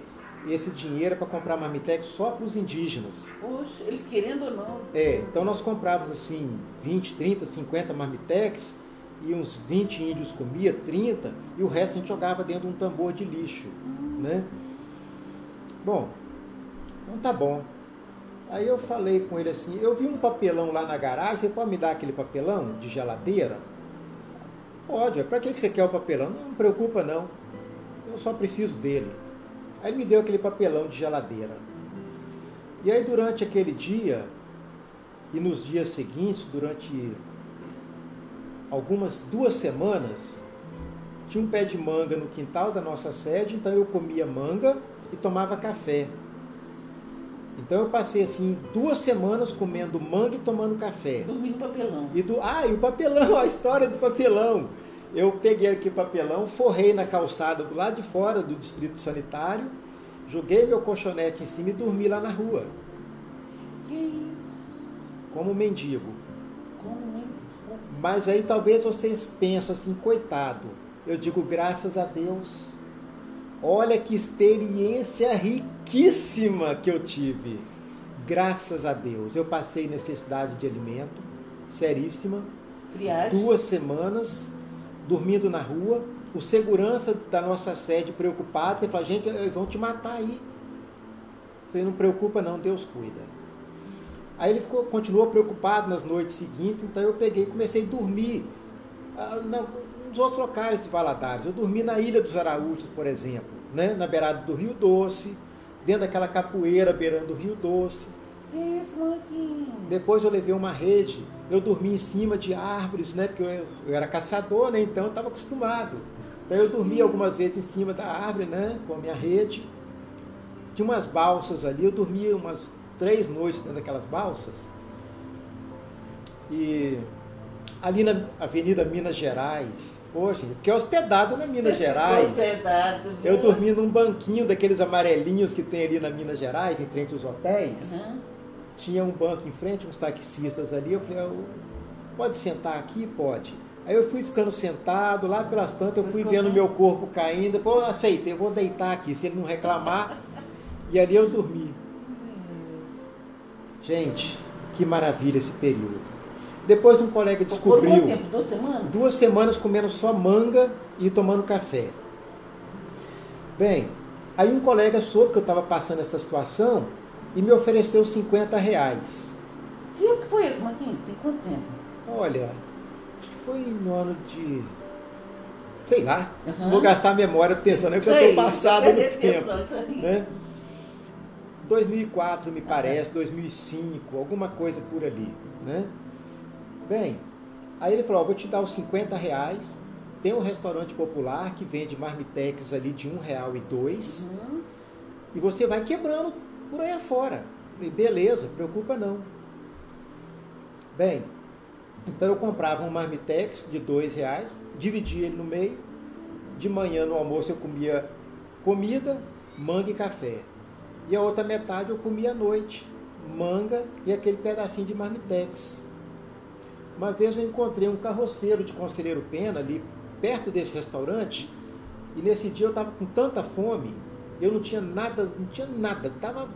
esse dinheiro é para comprar marmitex só para os indígenas. Poxa, eles querendo ou não. É, então nós comprávamos assim 20, 30, 50 marmitex e uns 20 índios comia, 30, e o resto a gente jogava dentro de um tambor de lixo, né? Bom, então tá bom. Aí eu falei com ele assim, eu vi um papelão lá na garagem, você pode me dar aquele papelão de geladeira? Pode, para que você quer o papelão? Não, não preocupa não, eu só preciso dele. Aí ele me deu aquele papelão de geladeira. E aí durante aquele dia e nos dias seguintes, durante algumas duas semanas, tinha um pé de manga no quintal da nossa sede, então eu comia manga e tomava café. Então eu passei assim duas semanas comendo manga e tomando café. Dormindo papelão. E do, ah, e o papelão, a história do papelão. Eu peguei aqui o papelão, forrei na calçada do lado de fora do distrito sanitário, joguei meu colchonete em cima e dormi lá na rua. Que isso? Como mendigo. Como mendigo? Mas aí talvez vocês pensem assim, coitado. Eu digo graças a Deus. Olha que experiência riquíssima que eu tive. Graças a Deus. Eu passei necessidade de alimento, seríssima. Friagem. Duas semanas dormindo na rua. O segurança da nossa sede preocupado, ele falou, gente, vão te matar aí. Eu falei, não preocupa não, Deus cuida. Aí ele ficou, continuou preocupado nas noites seguintes, então eu peguei e comecei a dormir ah, nos outros locais de Valadares. Eu dormi na Ilha dos Araújos, por exemplo, né? na beirada do Rio Doce, dentro daquela capoeira beirando o Rio Doce. Que isso, Marquinhos? Depois eu levei uma rede, eu dormi em cima de árvores, né? Porque eu, eu era caçador, né? Então eu estava acostumado. Então eu dormi algumas vezes em cima da árvore, né? Com a minha rede. Tinha umas balsas ali, eu dormi umas três noites dentro daquelas balsas. E ali na Avenida Minas Gerais, hoje, fiquei hospedado na Minas Você Gerais. hospedado, viu? Eu dormi num banquinho daqueles amarelinhos que tem ali na Minas Gerais, em frente aos hotéis. Uhum. Tinha um banco em frente, uns taxistas ali. Eu falei, "Eu- pode sentar aqui? Pode. Aí eu fui ficando sentado, lá pelas tantas, eu fui vendo meu corpo caindo. Pô, aceitei, eu vou deitar aqui, se ele não reclamar. e ali eu dormi. Gente, que maravilha esse período. Depois um colega descobriu quanto tempo? Duas semanas? duas semanas comendo só manga e tomando café. Bem, aí um colega soube que eu estava passando essa situação e me ofereceu 50 reais. Que ano que foi esse, Marquinhos? Tem quanto tempo? Olha, acho que foi no ano de. Sei lá, Aham. vou gastar a memória pensando que eu Isso estou passado isso no tempo. isso aí. Né? 2004, me parece, 2005, alguma coisa por ali. Né? Bem, aí ele falou: ó, vou te dar os 50 reais. Tem um restaurante popular que vende marmitex ali de um real e dois. Uhum. E você vai quebrando por aí afora. Falei, beleza, preocupa não. Bem, então eu comprava um marmitex de dois reais, dividia ele no meio. De manhã no almoço eu comia comida, manga e café. E a outra metade eu comia à noite, manga e aquele pedacinho de marmitex. Uma vez eu encontrei um carroceiro de Conselheiro Pena ali perto desse restaurante e nesse dia eu estava com tanta fome, eu não tinha nada, não tinha nada, tava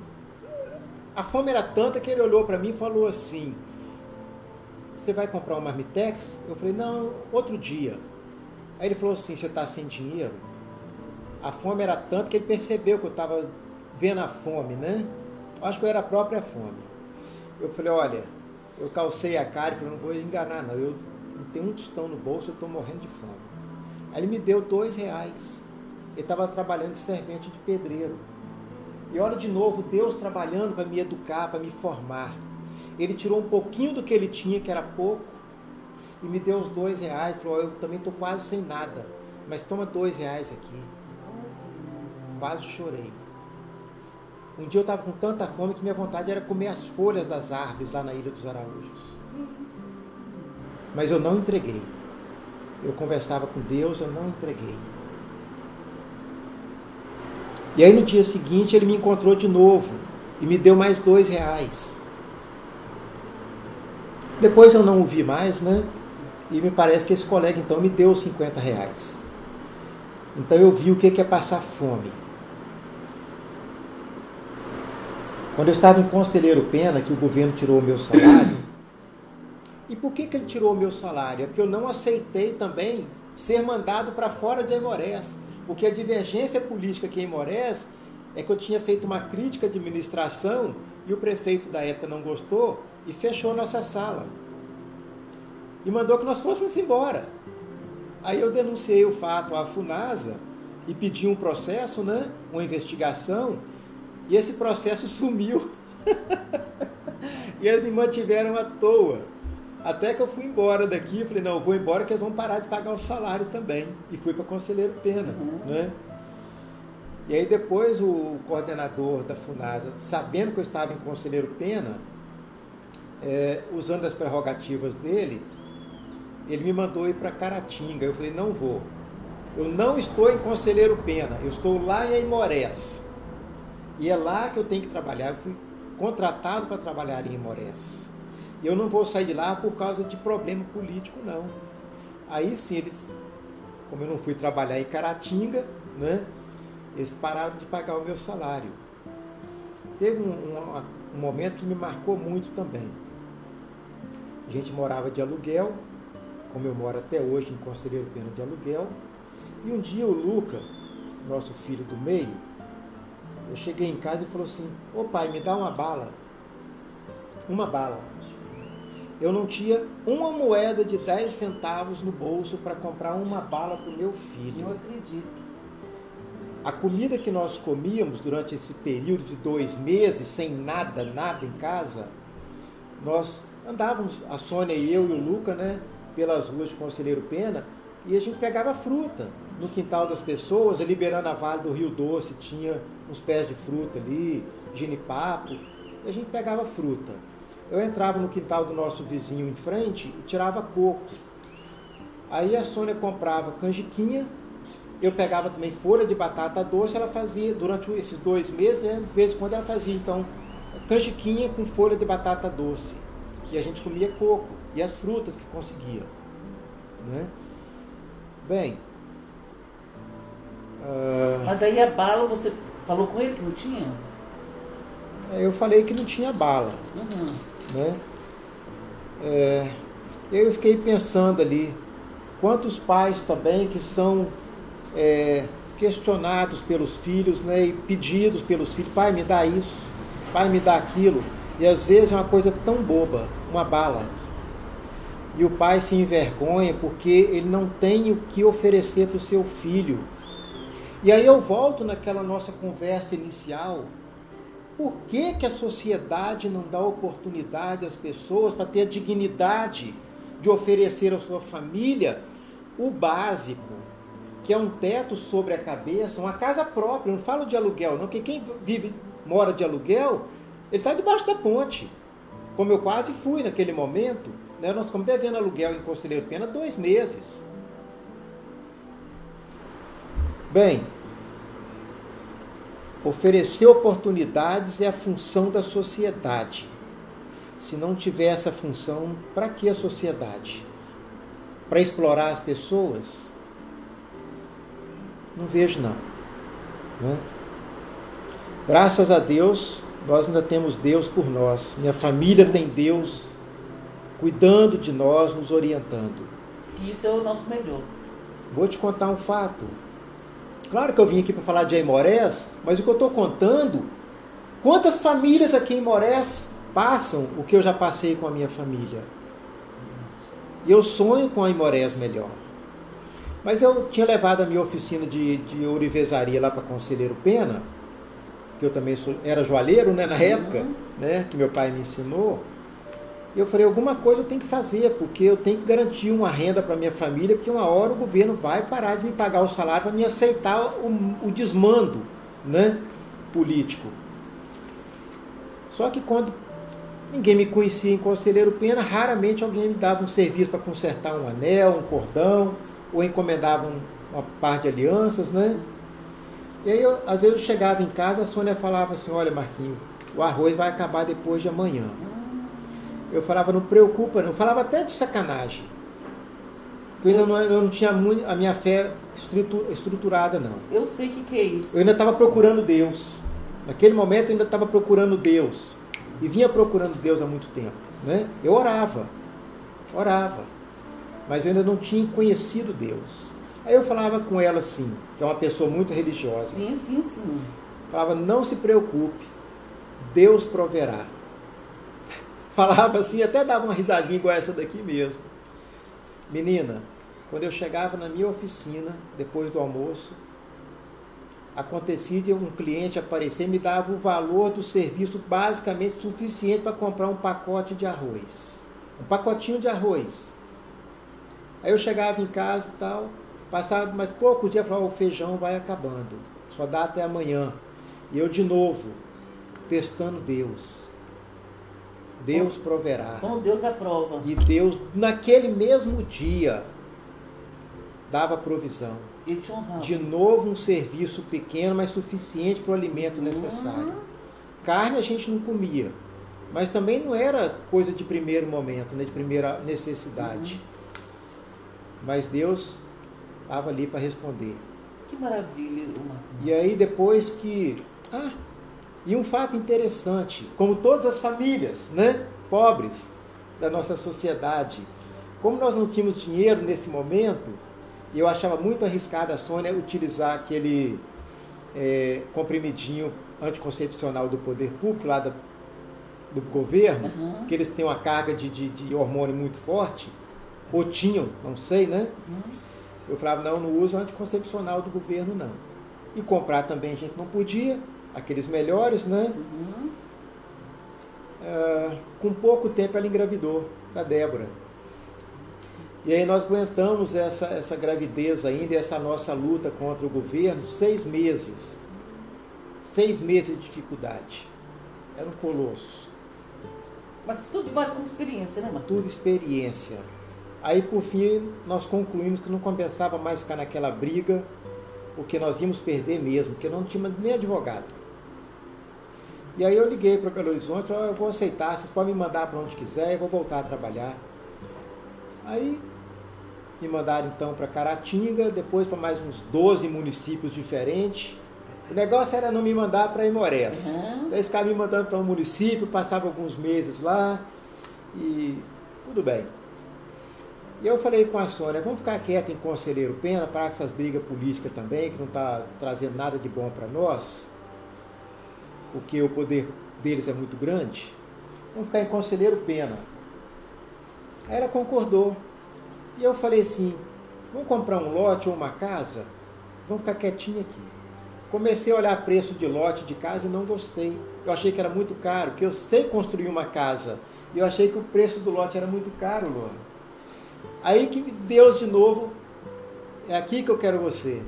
a fome era tanta que ele olhou para mim e falou assim: "Você vai comprar um marmitex?" Eu falei: "Não, outro dia". Aí ele falou assim: "Você está sem dinheiro?" A fome era tanta que ele percebeu que eu estava vendo a fome, né? Acho que eu era a própria fome. Eu falei: "Olha, eu calcei a cara e falei: "Não vou enganar, não. Eu não tenho um tostão no bolso, eu estou morrendo de fome." Aí ele me deu dois reais. Ele estava trabalhando de servente de pedreiro. E olha de novo, Deus trabalhando para me educar, para me formar. Ele tirou um pouquinho do que ele tinha, que era pouco, e me deu os dois reais. Falou, eu também estou quase sem nada, mas toma dois reais aqui. Quase chorei. Um dia eu estava com tanta fome que minha vontade era comer as folhas das árvores lá na Ilha dos Araújos. Mas eu não entreguei. Eu conversava com Deus, eu não entreguei. E aí no dia seguinte ele me encontrou de novo e me deu mais dois reais. Depois eu não o vi mais, né? E me parece que esse colega então me deu os 50 reais. Então eu vi o que é passar fome. Quando eu estava em Conselheiro Pena, que o governo tirou o meu salário, e por que, que ele tirou o meu salário? É porque eu não aceitei também ser mandado para fora de Aimorés. Porque a divergência política aqui em Aimorés é que eu tinha feito uma crítica à administração e o prefeito da época não gostou e fechou nossa sala. E mandou que nós fôssemos embora. Aí eu denunciei o fato à FUNASA e pedi um processo, né? Uma investigação, e esse processo sumiu. e eles me mantiveram à toa. Até que eu fui embora daqui, falei, não, eu vou embora que eles vão parar de pagar o salário também. E fui para Conselheiro Pena. Uhum. Né? E aí depois o coordenador da FUNASA, sabendo que eu estava em Conselheiro Pena, é, usando as prerrogativas dele, ele me mandou ir para Caratinga. Eu falei, não vou. Eu não estou em Conselheiro Pena, eu estou lá em Imorés. E é lá que eu tenho que trabalhar. Eu fui contratado para trabalhar em Imorés. Eu não vou sair de lá por causa de problema político, não. Aí sim, eles, como eu não fui trabalhar em Caratinga, né, eles pararam de pagar o meu salário. Teve um, um, um momento que me marcou muito também. A gente morava de aluguel, como eu moro até hoje em Conselheiro Pena de aluguel. E um dia o Luca, nosso filho do meio, eu cheguei em casa e falou assim, ô pai, me dá uma bala. Uma bala. Eu não tinha uma moeda de 10 centavos no bolso para comprar uma bala para o meu filho. Eu acredito. A comida que nós comíamos durante esse período de dois meses, sem nada, nada em casa, nós andávamos, a Sônia e eu e o Luca, né, pelas ruas de Conselheiro Pena, e a gente pegava fruta no quintal das pessoas, liberando a Vale do Rio Doce, tinha uns pés de fruta ali, ginipapo, e a gente pegava fruta. Eu entrava no quintal do nosso vizinho em frente e tirava coco. Aí a Sônia comprava canjiquinha, eu pegava também folha de batata doce, ela fazia, durante esses dois meses, né, de vez em quando ela fazia, então, canjiquinha com folha de batata doce. E a gente comia coco e as frutas que conseguia. Né? Bem. Uh... Mas aí a bala, você falou com ele que não tinha? É, eu falei que não tinha bala. Uhum. Né? É, eu fiquei pensando ali, quantos pais também que são é, questionados pelos filhos, né, e pedidos pelos filhos, pai, me dá isso, pai, me dá aquilo. E às vezes é uma coisa tão boba, uma bala. E o pai se envergonha porque ele não tem o que oferecer para o seu filho. E aí eu volto naquela nossa conversa inicial. Por que, que a sociedade não dá oportunidade às pessoas para ter a dignidade de oferecer à sua família o básico, que é um teto sobre a cabeça, uma casa própria. Não falo de aluguel, não, porque quem vive, mora de aluguel, ele está debaixo da ponte. Como eu quase fui naquele momento, né, nós ficamos devendo aluguel em Conselheiro Pena dois meses. Bem, oferecer oportunidades é a função da sociedade. Se não tiver essa função, para que a sociedade? Para explorar as pessoas? Não vejo não. Né? Graças a Deus, nós ainda temos Deus por nós. Minha família tem Deus cuidando de nós, nos orientando. Isso é o nosso melhor. Vou te contar um fato. Claro que eu vim aqui para falar de Aimorés, mas o que eu estou contando, quantas famílias aqui em Morés passam o que eu já passei com a minha família? E eu sonho com a Aimorés melhor. Mas eu tinha levado a minha oficina de, de ourivesaria lá para Conselheiro Pena, que eu também sou, era joalheiro né, na uhum. época, né, que meu pai me ensinou. Eu falei, alguma coisa eu tenho que fazer, porque eu tenho que garantir uma renda para minha família, porque uma hora o governo vai parar de me pagar o salário para me aceitar o, o desmando né, político. Só que quando ninguém me conhecia em Conselheiro Pena, raramente alguém me dava um serviço para consertar um anel, um cordão, ou encomendava um, uma parte de alianças, né? E aí, eu, às vezes eu chegava em casa, a Sônia falava assim, olha Marquinho, o arroz vai acabar depois de amanhã. Eu falava, não preocupa não. Eu falava até de sacanagem. Porque eu ainda não, eu não tinha muito, a minha fé estruturada, não. Eu sei o que, que é isso. Eu ainda estava procurando Deus. Naquele momento eu ainda estava procurando Deus. E vinha procurando Deus há muito tempo. Né? Eu orava. Orava. Mas eu ainda não tinha conhecido Deus. Aí eu falava com ela assim, que é uma pessoa muito religiosa. Sim, sim, sim. Falava, não se preocupe, Deus proverá falava assim, até dava uma risadinha igual essa daqui mesmo. Menina, quando eu chegava na minha oficina, depois do almoço, acontecia de um cliente aparecer e me dava o valor do serviço basicamente suficiente para comprar um pacote de arroz. Um pacotinho de arroz. Aí eu chegava em casa e tal, passava mais poucos dias, falava, o feijão vai acabando. Só dá até amanhã. E eu de novo, testando Deus. Deus proverá. Como Deus aprova. E Deus, naquele mesmo dia, dava provisão. E te honrava. De novo, um serviço pequeno, mas suficiente para o alimento necessário. Carne a gente não comia, mas também não era coisa de primeiro momento, né, de primeira necessidade. Mas Deus estava ali para responder. Que maravilha. E aí, depois que. Ah, e um fato interessante, como todas as famílias, né, pobres da nossa sociedade, como nós não tínhamos dinheiro nesse momento, eu achava muito arriscada a Sônia utilizar aquele é, comprimidinho anticoncepcional do poder público lá da, do governo, Uhum. que eles têm uma carga de, de, de hormônio muito forte, ou tinham, não sei, né? Uhum. Eu falava, não, não usa anticoncepcional do governo, não. E comprar também a gente não podia, aqueles melhores, né? Uhum. Ah, com pouco tempo ela engravidou da Débora. E aí nós aguentamos essa, essa gravidez ainda, essa nossa luta contra o governo, seis meses. Seis meses de dificuldade. Era um colosso. Mas tudo vale como experiência, né, Marcos? Tudo experiência. Aí por fim nós concluímos que não compensava mais ficar naquela briga, porque nós íamos perder mesmo, porque não tinha nem advogado. E aí eu liguei para Belo Horizonte e falei, "Ó, eu vou aceitar, vocês podem me mandar para onde quiser, eu vou voltar a trabalhar. Aí me mandaram então para Caratinga, depois para mais uns 12 municípios diferentes. O negócio era não me mandar para Imorés. Uhum. Então, eles ficavam me mandando para um município, passava alguns meses lá e tudo bem. E eu falei com a Sônia, vamos ficar quieto em Conselheiro Pena, parar com essas brigas políticas também, que não está trazendo nada de bom para nós, porque o poder deles é muito grande. Vamos ficar em Conselheiro Pena. Aí ela concordou. E eu falei assim, vamos comprar um lote ou uma casa? Vamos ficar quietinho aqui. Comecei a olhar preço de lote de casa e não gostei. Eu achei que era muito caro, porque eu sei construir uma casa. E eu achei que o preço do lote era muito caro, Luana. Aí que Deus de novo, é aqui que eu quero você.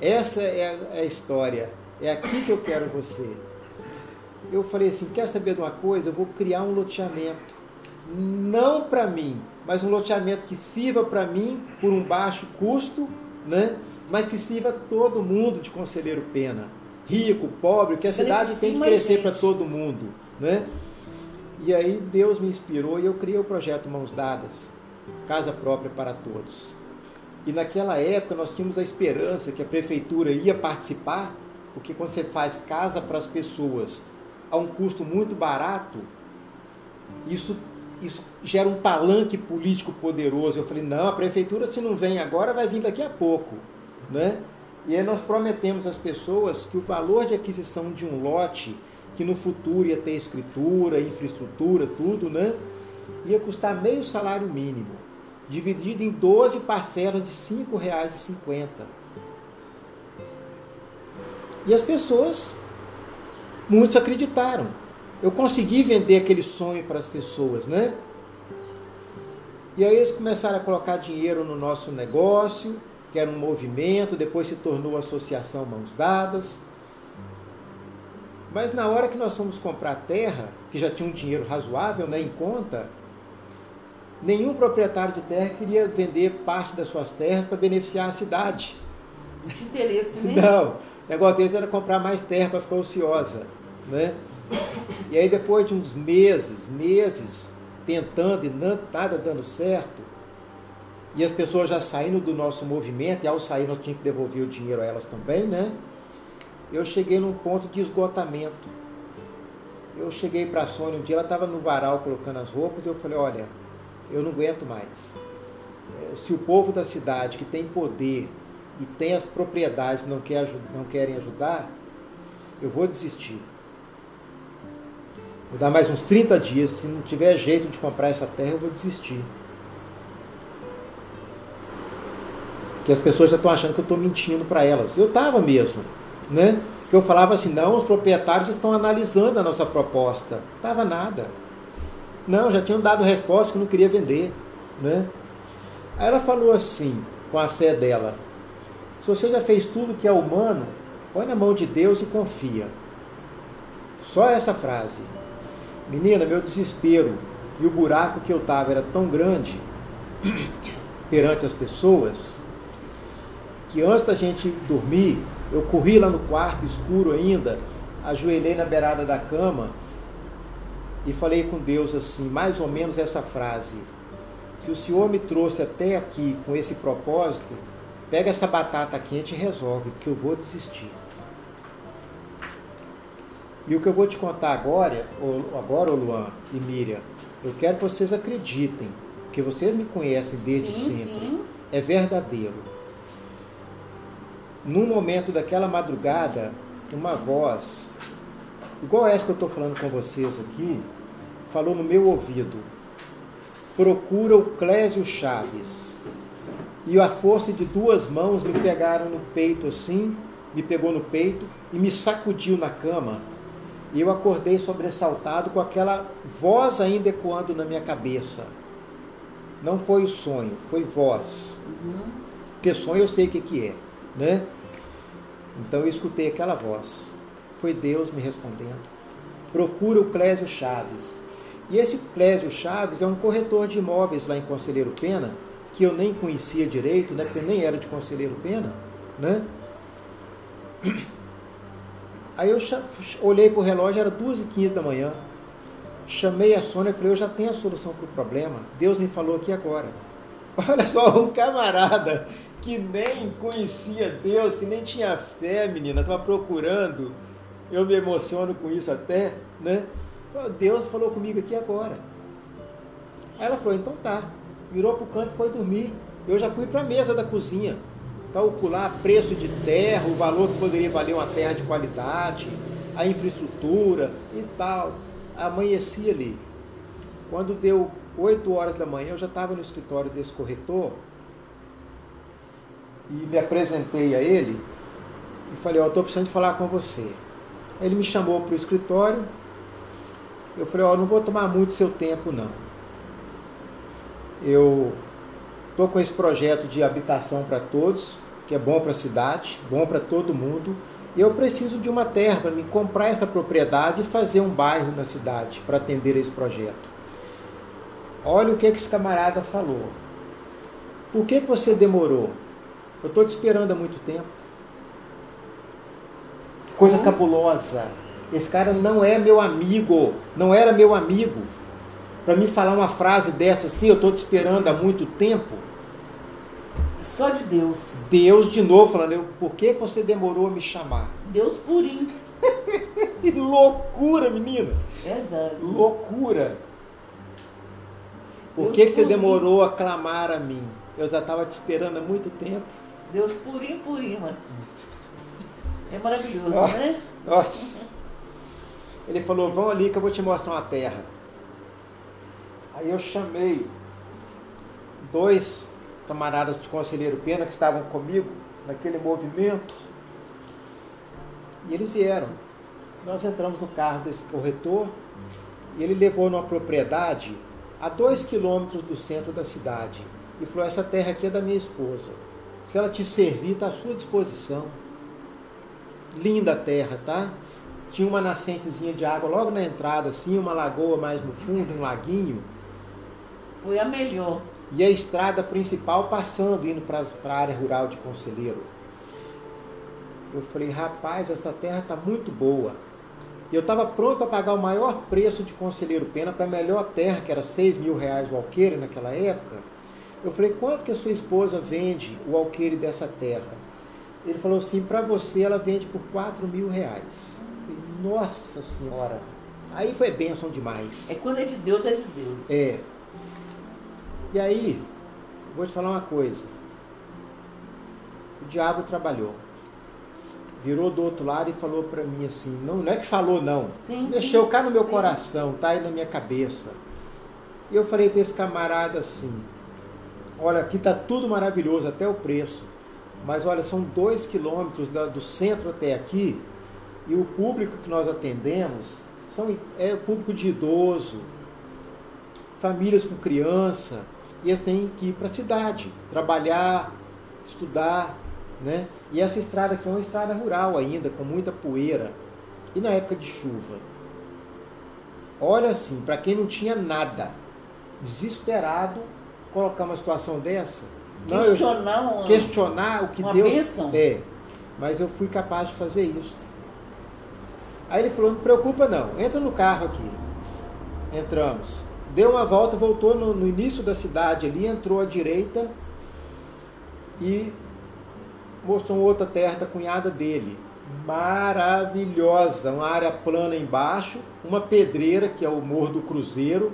Essa é a, é a história. É aqui que eu quero você. Eu falei assim, quer saber de uma coisa? Eu vou criar um loteamento. Não para mim, mas um loteamento que sirva para mim por um baixo custo, né? mas que sirva todo mundo de Conselheiro Pena. Rico, pobre, que a cidade tem que crescer para todo mundo. Né? E aí Deus me inspirou e eu criei o projeto Mãos Dadas, Casa Própria para Todos. E naquela época nós tínhamos a esperança que a prefeitura ia participar, porque quando você faz casa para as pessoas a um custo muito barato, isso, isso gera um palanque político poderoso. Eu falei, não, a prefeitura se não vem agora, vai vir daqui a pouco. Né? E aí nós prometemos às pessoas que o valor de aquisição de um lote, que no futuro ia ter escritura, infraestrutura, tudo, né? ia custar meio salário mínimo, dividido em 12 parcelas de R$ 5,50. E as pessoas, muitos acreditaram. Eu consegui vender aquele sonho para as pessoas, né? E aí eles começaram a colocar dinheiro no nosso negócio, que era um movimento, depois se tornou Associação Mãos Dadas. Mas na hora que nós fomos comprar terra, que já tinha um dinheiro razoável né, em conta, nenhum proprietário de terra queria vender parte das suas terras para beneficiar a cidade. Não tinha interesse, né? Não, o negócio deles era comprar mais terra para ficar ociosa. Né? E aí depois de uns meses, meses, tentando e não- nada dando certo, e as pessoas já saindo do nosso movimento, e ao sair nós tínhamos que devolver o dinheiro a elas também, né? Eu cheguei num ponto de esgotamento. Eu cheguei para a Sônia um dia, ela estava no varal colocando as roupas, e eu falei, olha, eu não aguento mais. Eh, Se o povo da cidade que tem poder e tem as propriedades não, quer, não querem ajudar, eu vou desistir. Vou dar mais uns 30 dias, se não tiver jeito de comprar essa terra, eu vou desistir. que as pessoas já estão achando que eu estou mentindo para elas. Eu estava mesmo, né? Que eu falava assim, não, os proprietários estão analisando a nossa proposta. Tava nada. Não, já tinham dado resposta que não queria vender, né? Aí ela falou assim, com a fé dela, se você já fez tudo que é humano, põe na mão de Deus e confia. Só essa frase. Menina, meu desespero e o buraco que eu estava era tão grande perante as pessoas que antes da gente dormir, eu corri lá no quarto, escuro ainda, ajoelhei na beirada da cama e falei com Deus assim, mais ou menos essa frase: Se o Senhor me trouxe até aqui com esse propósito, pega essa batata quente e resolve, que eu vou desistir. E o que eu vou te contar agora, agora Luan e Miriam, eu quero que vocês acreditem, que vocês me conhecem desde sim, sempre. Sim. É verdadeiro num momento daquela madrugada, uma voz, igual essa que eu estou falando com vocês aqui, falou no meu ouvido: procura o Clésio Chaves. E a força de duas mãos me pegaram no peito assim, me pegou no peito e me sacudiu na cama. E eu acordei sobressaltado com aquela voz ainda ecoando na minha cabeça. Não foi o sonho, foi voz. Uhum. Porque sonho eu sei o que, que é, né? Então eu escutei aquela voz. Foi Deus me respondendo. Procura o Clésio Chaves. E esse Clésio Chaves é um corretor de imóveis lá em Conselheiro Pena, que eu nem conhecia direito, né? Porque eu nem era de Conselheiro Pena, né? Aí eu olhei para o relógio, era 2h15 da manhã. Chamei a Sônia e falei, eu já tenho a solução para o problema. Deus me falou aqui agora. Olha só, um camarada que nem conhecia Deus, que nem tinha fé, menina, estava procurando. Eu me emociono com isso até, né? Deus falou comigo aqui agora. Aí ela falou, então tá. Virou para o canto e foi dormir. Eu já fui para a mesa da cozinha, calcular preço de terra, o valor que poderia valer uma terra de qualidade, a infraestrutura e tal. Amanheci ali. Quando deu 8 horas da manhã, eu já estava no escritório desse corretor e me apresentei a ele e falei, ó, oh, estou precisando de falar com você. Ele me chamou para o escritório, eu falei, ó, oh, não vou tomar muito seu tempo não. Eu estou com esse projeto de habitação para todos, que é bom para a cidade, bom para todo mundo, e eu preciso de uma terra para me comprar essa propriedade e fazer um bairro na cidade para atender esse projeto. Olha o que, que esse camarada falou. Por que, que você demorou? Eu estou te esperando há muito tempo. Coisa cabulosa. Esse cara não é meu amigo. Não era meu amigo. Para me falar uma frase dessa assim, eu estou te esperando há muito tempo. Só de Deus. Deus de novo falando, por que você demorou a me chamar? Deus purinho. loucura, menina. Verdade. Loucura. Por que, que você demorou a clamar a mim? Eu já estava te esperando há muito tempo. Deus purinho, purinho, mano. É maravilhoso, né? Nossa. Ele falou, vão ali que eu vou te mostrar uma terra. Aí eu chamei dois camaradas de conselheiro Pena que estavam comigo naquele movimento. E eles vieram. Nós entramos no carro desse corretor e ele levou numa propriedade a dois quilômetros do centro da cidade. E falou, essa terra aqui é da minha esposa. Se ela te servir, está à sua disposição. Linda terra, tá? Tinha uma nascentezinha de água logo na entrada, assim, uma lagoa mais no fundo, um laguinho. Foi a melhor. E a estrada principal passando, indo para a área rural de Conselheiro. Eu falei, rapaz, essa terra está muito boa. E eu estava pronto para pagar o maior preço de Conselheiro Pena para a melhor terra, que era 6 mil reais o alqueire naquela época. Eu falei, quanto que a sua esposa vende o alqueire dessa terra? Ele falou assim, para você ela vende por 4 mil reais. Falei, Nossa Senhora! Aí foi bênção demais. É quando é de Deus, é de Deus. É. E aí, vou te falar uma coisa. O diabo trabalhou. Virou do outro lado e falou para mim assim, não, não é que falou não. Sim, Deixou sim, cá no meu sim. coração, tá aí na minha cabeça. E eu falei para esse camarada assim, Olha, aqui está tudo maravilhoso, até o preço. Mas olha, são dois quilômetros da- do centro até aqui e o público que nós atendemos são, é o público de idoso, famílias com criança, e eles têm que ir para a cidade, trabalhar, estudar, né? E essa estrada aqui é uma estrada rural ainda, com muita poeira. E na época de chuva? Olha assim, para quem não tinha nada, desesperado, colocar uma situação dessa. Não, eu- Questionar uma... questionar o que Uma Deus bênção. é. Mas eu fui capaz de fazer isso. Aí ele falou: não preocupa não, entra no carro aqui. Entramos. Deu uma volta, voltou no, no início da cidade ali, entrou à direita e mostrou outra terra da cunhada dele. Maravilhosa, uma área plana embaixo, uma pedreira, que é o Morro do Cruzeiro.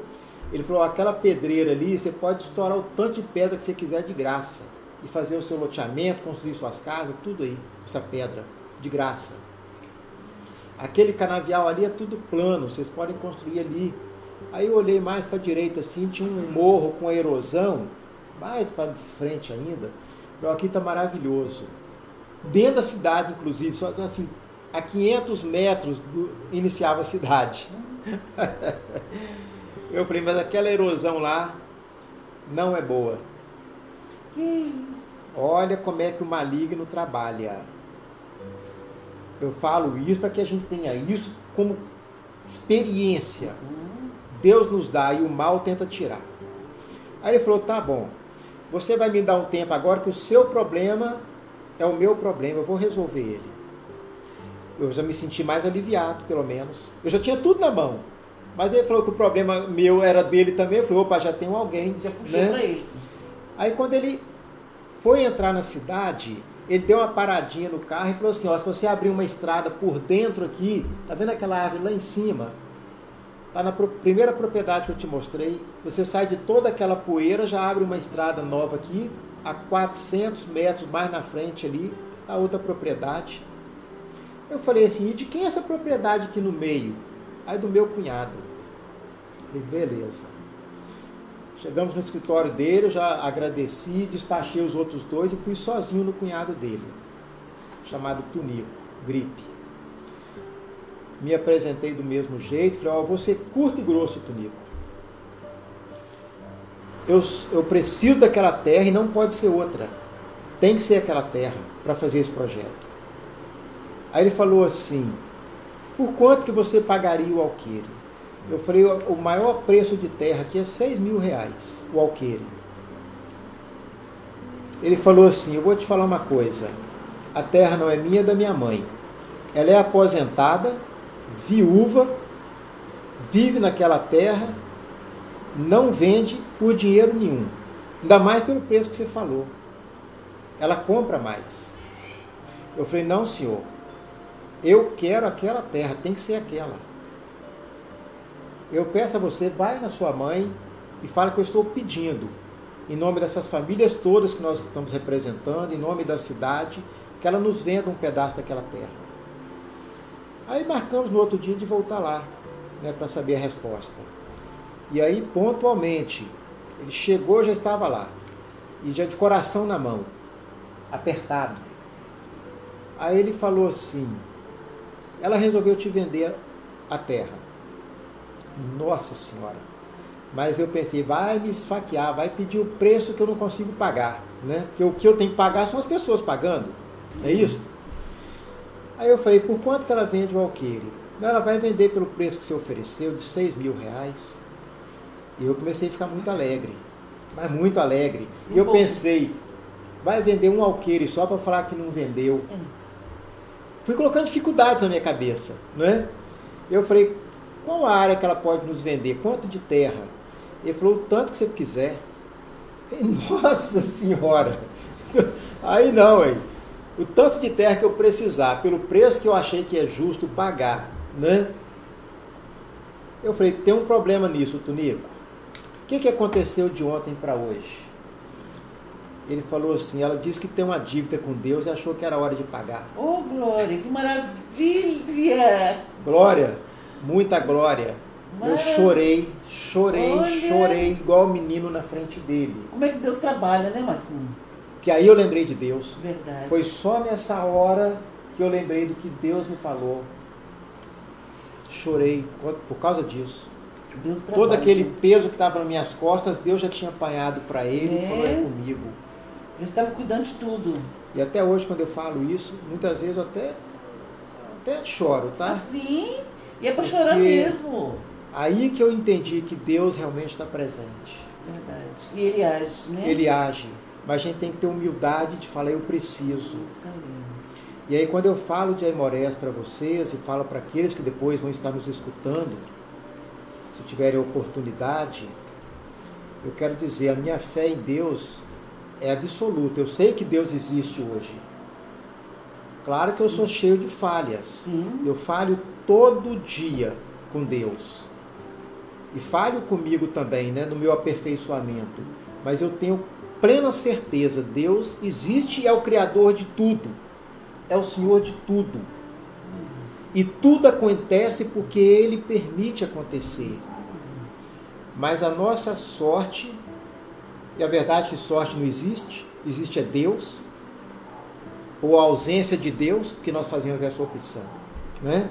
Ele falou: aquela pedreira ali, você pode estourar o tanto de pedra que você quiser de graça. E fazer o seu loteamento, construir suas casas, tudo aí, essa pedra, de graça. Aquele canavial ali é tudo plano, vocês podem construir ali. Aí eu olhei mais para a direita assim, tinha um morro com erosão, mais para frente ainda. Falei, aqui está maravilhoso. Dentro da cidade, inclusive, só assim, a 500 metros do, iniciava a cidade. eu falei, mas aquela erosão lá não é boa. Que isso? Olha como é que o maligno trabalha. Eu falo isso para que a gente tenha isso como experiência. Deus nos dá e o mal tenta tirar. Aí ele falou: tá bom, você vai me dar um tempo agora que o seu problema é o meu problema, eu vou resolver ele. Eu já me senti mais aliviado, pelo menos. Eu já tinha tudo na mão. Mas ele falou que o problema meu era dele também. Eu falei: opa, já tenho alguém. Já puxou né? pra ele. Aí quando ele foi entrar na cidade, ele deu uma paradinha no carro e falou assim, ó, se você abrir uma estrada por dentro aqui, tá vendo aquela árvore lá em cima? Tá na primeira propriedade que eu te mostrei. Você sai de toda aquela poeira, já abre uma estrada nova aqui, a 400 metros mais na frente ali, a outra propriedade. Eu falei assim, e de quem é essa propriedade aqui no meio? Aí do meu cunhado. Falei, beleza. Chegamos no escritório dele, eu já agradeci, despachei os outros dois e fui sozinho no cunhado dele, chamado Tunico, Gripe. Me apresentei do mesmo jeito, falei, ó, vou ser curto e grosso, Tunico. Eu, eu preciso daquela terra e não pode ser outra. Tem que ser aquela terra para fazer esse projeto. Aí ele falou assim, por quanto que você pagaria o alqueire? Eu falei, o o maior preço de terra aqui é 6 mil reais, o alqueire. Ele falou assim, eu vou te falar uma coisa, a terra não é minha, é da minha mãe. Ela é aposentada, viúva, vive naquela terra, não vende por dinheiro nenhum. Ainda mais pelo preço que você falou. Ela compra mais. Eu falei, não senhor, eu quero aquela terra, tem que ser aquela. Eu peço a você, vai na sua mãe e fala que eu estou pedindo, em nome dessas famílias todas que nós estamos representando, em nome da cidade, que ela nos venda um pedaço daquela terra. Aí marcamos no outro dia de voltar lá, né, para saber a resposta. E aí, pontualmente, ele chegou, já estava lá, e já de coração na mão, apertado. Aí ele falou assim: ela resolveu te vender a terra. Nossa Senhora. Mas eu pensei, vai me esfaquear, vai pedir o preço que eu não consigo pagar. Né? Porque o que eu tenho que pagar são as pessoas pagando. É isso? Aí eu falei, por quanto que ela vende o alqueire? Ela vai vender pelo preço que você ofereceu, de 6 mil reais. E eu comecei a ficar muito alegre. Mas muito alegre. Sim, e eu bom. pensei, vai vender um alqueire só para falar que não vendeu. Hum. Fui colocando dificuldades na minha cabeça, né? Eu falei, qual a área que ela pode nos vender? Quanto de terra? Ele falou, o tanto que você quiser. Falei, Nossa Senhora! Aí não, hein? O tanto de terra que eu precisar, pelo preço que eu achei que é justo pagar, né? Eu falei, tem um problema nisso, Tunico. O que, que aconteceu de ontem para hoje? Ele falou assim, ela disse que tem uma dívida com Deus e achou que era hora de pagar. Oh, Glória, que maravilha! Glória, muita glória. Eu Maravilha. chorei, chorei, Olha. chorei igual o menino na frente dele. Como é que Deus trabalha, né, Marquinhos? Que aí eu lembrei de Deus. Verdade. Foi só nessa hora que eu lembrei do que Deus me falou. Chorei por- causa disso. Deus Todo trabalha. aquele peso que estava nas minhas costas, Deus já tinha apanhado para ele É. e falou: é comigo. Deus estava cuidando de tudo. E até hoje, quando eu falo isso, muitas vezes eu até, até choro, tá? Assim. E é para chorar mesmo. Aí que eu entendi que Deus realmente está presente. Verdade. E ele age, né? Ele age. Mas a gente tem que ter humildade de falar, eu preciso. E aí, quando eu falo de Aimorés para vocês e falo para aqueles que depois vão estar nos escutando, se tiverem oportunidade, eu quero dizer: a minha fé em Deus é absoluta. Eu sei que Deus existe hoje. Claro que eu sou cheio de falhas. Sim. Eu falho todo dia com Deus. E falho comigo também, né, no meu aperfeiçoamento. Mas eu tenho plena certeza, Deus existe e é o criador de tudo. É o Senhor de tudo. E tudo acontece porque ele permite acontecer. Mas a nossa sorte, e a verdade é que sorte não existe, existe é Deus, ou a ausência de Deus, porque nós fazemos essa opção, né?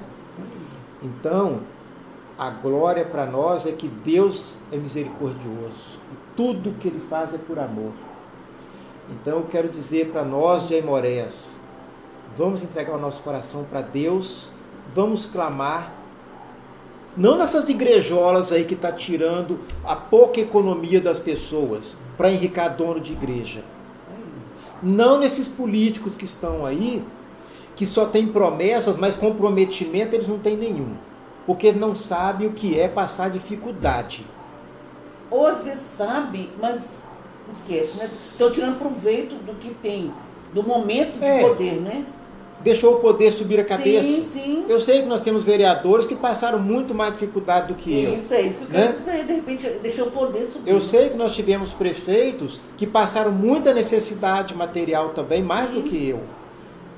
Então, a glória para nós é que Deus é misericordioso. Tudo que ele faz é por amor. Então, eu quero dizer para nós de Aimorés, vamos entregar o nosso coração para Deus, vamos clamar, não nessas igrejolas aí que está tirando a pouca economia das pessoas para enricar dono de igreja. Não nesses políticos que estão aí, que só tem promessas, mas comprometimento eles não têm nenhum. Porque eles não sabem o que é passar dificuldade. Ou às vezes sabe, mas esquece, né? Estão tirando proveito do que tem, do momento de É. poder, né? Deixou o poder subir a cabeça. Sim, sim. Eu sei que nós temos vereadores que passaram muito mais dificuldade do que eu. Isso é isso que eu né? quero dizer. De repente deixou o poder subir. Eu sei que nós tivemos prefeitos que passaram muita necessidade material também, mais Sim. do que eu.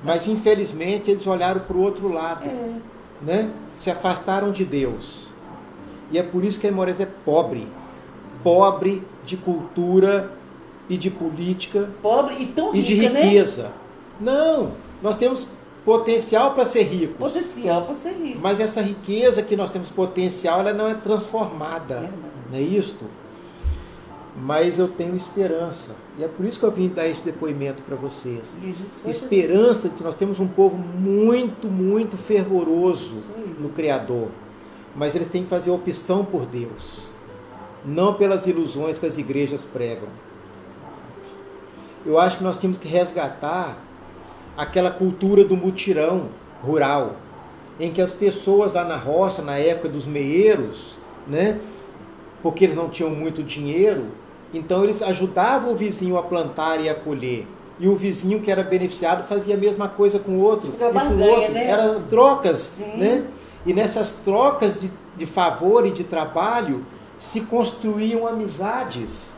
Mas infelizmente eles olharam para o outro lado. É. né? se afastaram de Deus. E é por isso que Aimorés é pobre. Pobre de cultura e de política Pobre e tão e de rica, né? riqueza. Não, nós temos potencial para ser ricos. Potencial para ser rico. Mas essa riqueza que nós temos potencial, ela não é transformada. Verdade. Não é isto? Mas eu tenho esperança. E é por isso que eu vim dar esse depoimento para vocês. Esperança de que nós temos um povo muito, muito fervoroso no Criador. Mas eles têm que fazer opção por Deus, não pelas ilusões que as igrejas pregam. Eu acho que nós temos que resgatar aquela cultura do mutirão rural, em que as pessoas lá na roça, na época dos meeiros, né, porque eles não tinham muito dinheiro, então eles ajudavam o vizinho a plantar e a colher. E o vizinho que era beneficiado fazia a mesma coisa com o outro Fica e com o outro. né? Eram trocas, Sim. né? E nessas trocas de, de favor e de trabalho se construíam amizades.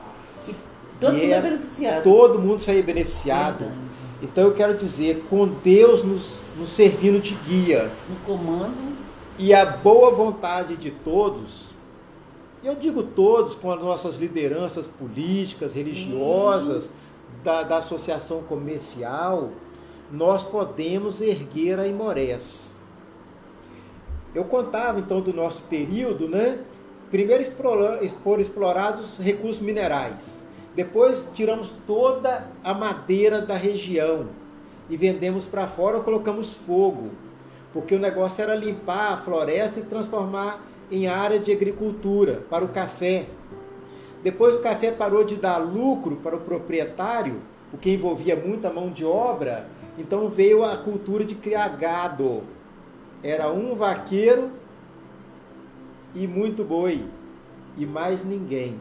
Todo E mundo é é beneficiado. Todo mundo saía beneficiado. Verdade. Então eu quero dizer, com Deus nos, nos servindo de guia No comando. e a boa vontade de todos, e eu digo todos com as nossas lideranças políticas, religiosas, da, da associação comercial, nós podemos erguer a Imorés. Eu contava então do nosso período, né? Primeiro foram explorados recursos minerais. Depois tiramos toda a madeira da região e vendemos para fora ou colocamos fogo. Porque o negócio era limpar a floresta e transformar em área de agricultura para o café. Depois o café parou de dar lucro para o proprietário, porque envolvia muita mão de obra, então veio a cultura de criar gado. Era um vaqueiro e muito boi, e mais ninguém.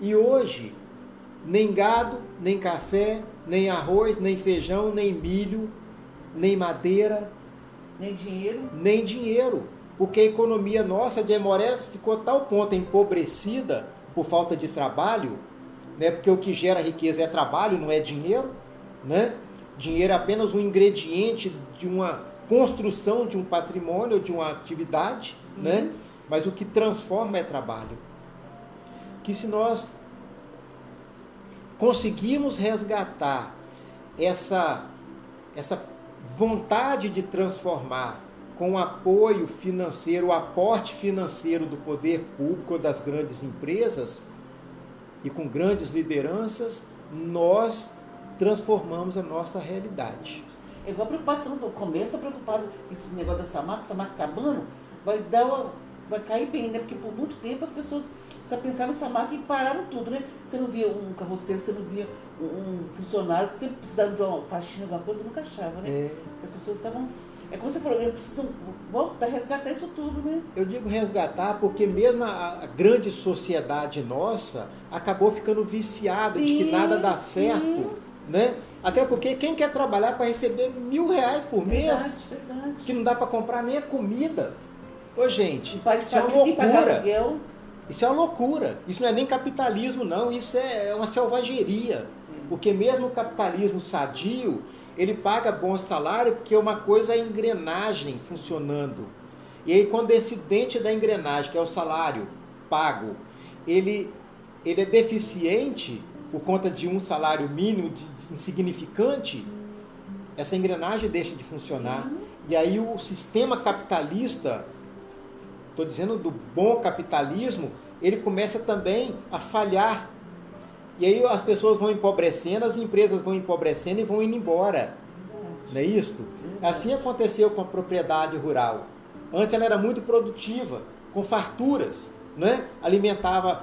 E hoje, nem gado, nem café, nem arroz, nem feijão, nem milho, nem madeira, Nem dinheiro. nem dinheiro, porque a economia nossa de Emorés ficou a tal ponto empobrecida por falta de trabalho, né? porque o que gera riqueza é trabalho, não é dinheiro. Né? Dinheiro é apenas um ingrediente de uma construção de um patrimônio, de uma atividade, Sim. né? Mas o que transforma é trabalho. Que se nós conseguimos resgatar essa, essa vontade de transformar com o apoio financeiro, o aporte financeiro do poder público das grandes empresas e com grandes lideranças, nós transformamos a nossa realidade. É igual a preocupação do começo, está preocupado com esse negócio dessa marca, essa marca acabando, vai dar uma, vai cair bem, né? Porque por muito tempo as pessoas só pensavam nessa marca e pararam tudo, né? Você não via um carroceiro, você não via um, funcionário, sempre precisava de uma faxina, alguma coisa, nunca achava, né? É. As pessoas estavam é como você falou, eles precisam voltar, resgatar isso tudo, né? Eu digo resgatar porque mesmo a, a grande sociedade nossa acabou ficando viciada sim, de que nada dá certo, sim. né? Até porque quem quer trabalhar para receber mil reais por verdade, mês, verdade. que não dá para comprar nem a comida. Ô gente, isso é uma loucura. Isso é uma loucura. Isso não é nem capitalismo, não. Isso é uma selvageria. Porque mesmo o capitalismo sadio, ele paga bom salário porque uma coisa é a engrenagem funcionando. E aí quando esse dente da engrenagem, que é o salário pago, ele, ele é deficiente por conta de um salário mínimo de, de insignificante, essa engrenagem deixa de funcionar. E aí o sistema capitalista, estou dizendo do bom capitalismo, ele começa também a falhar e aí as pessoas vão empobrecendo, as empresas vão empobrecendo e vão indo embora. Não é isso? Assim aconteceu com a propriedade rural. Antes ela era muito produtiva, com farturas, né? alimentava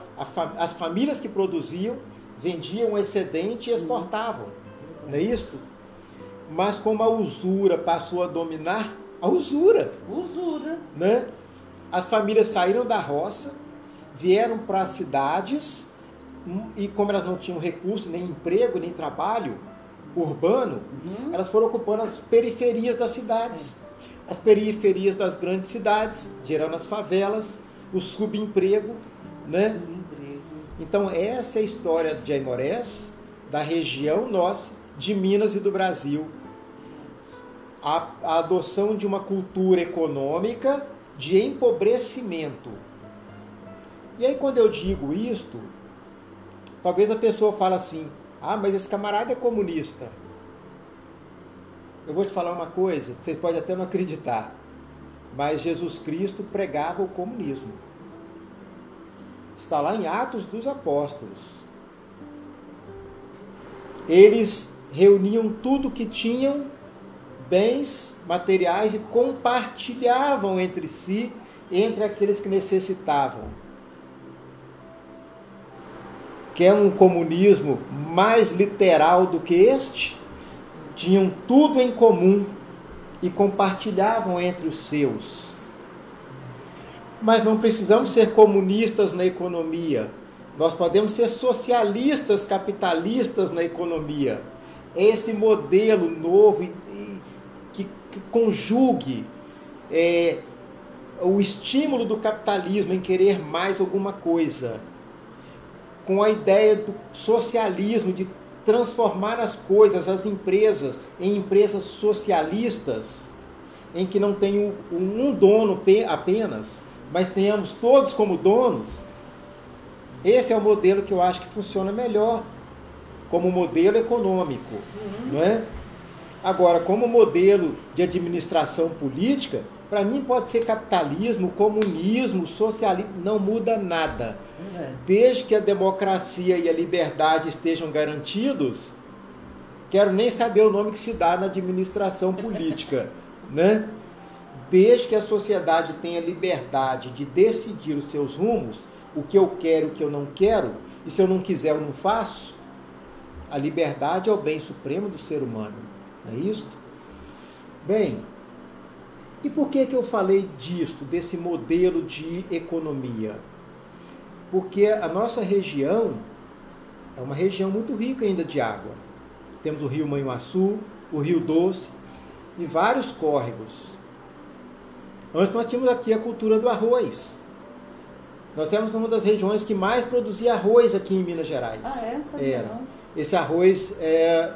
as famílias que produziam, vendiam o excedente e exportavam. Não é isso? Mas como a usura passou a dominar, a usura. Usura. Né? As famílias saíram da roça, vieram para as cidades e como elas não tinham recurso, nem emprego, nem trabalho urbano, uhum. elas foram ocupando as periferias das cidades. As periferias das grandes cidades, gerando as favelas, o subemprego, né? Então essa é a história de Aimorés, da região nossa, de Minas e do Brasil. A, a adoção de uma cultura econômica de empobrecimento. E aí quando eu digo isto, Talvez a pessoa fale assim: ah, mas esse camarada é comunista. Eu vou te falar uma coisa, vocês podem até não acreditar, mas Jesus Cristo pregava o comunismo. Está lá em Atos dos Apóstolos. Eles reuniam tudo que tinham, bens materiais, e compartilhavam entre si, entre aqueles que necessitavam quer um comunismo mais literal do que este, tinham tudo em comum e compartilhavam entre os seus. Mas não precisamos ser comunistas na economia. Nós podemos ser socialistas capitalistas na economia. É esse modelo novo que conjugue é, o estímulo do capitalismo em querer mais alguma coisa com a ideia do socialismo, de transformar as coisas, as empresas, em empresas socialistas, em que não tem um dono apenas, mas tenhamos todos como donos. Esse é o modelo que eu acho que funciona melhor como modelo econômico, Sim. não é? Agora, como modelo de administração política, para mim pode ser capitalismo, comunismo, socialismo, não muda nada. É. Desde que a democracia e a liberdade estejam garantidos, quero nem saber o nome que se dá na administração política, né? Desde que a sociedade tenha liberdade de decidir os seus rumos, o que eu quero, o que eu não quero, e se eu não quiser, eu não faço. A liberdade é o bem supremo do ser humano, não é isso? Bem, e por que, que eu falei disto, desse modelo de economia? Porque a nossa região é uma região muito rica ainda de água. Temos o rio Manhuaçu, o rio Doce e vários córregos. Antes nós tínhamos aqui a cultura do arroz. Nós temos uma das regiões que mais produzia arroz aqui em Minas Gerais. Ah, é? Era. Esse arroz é,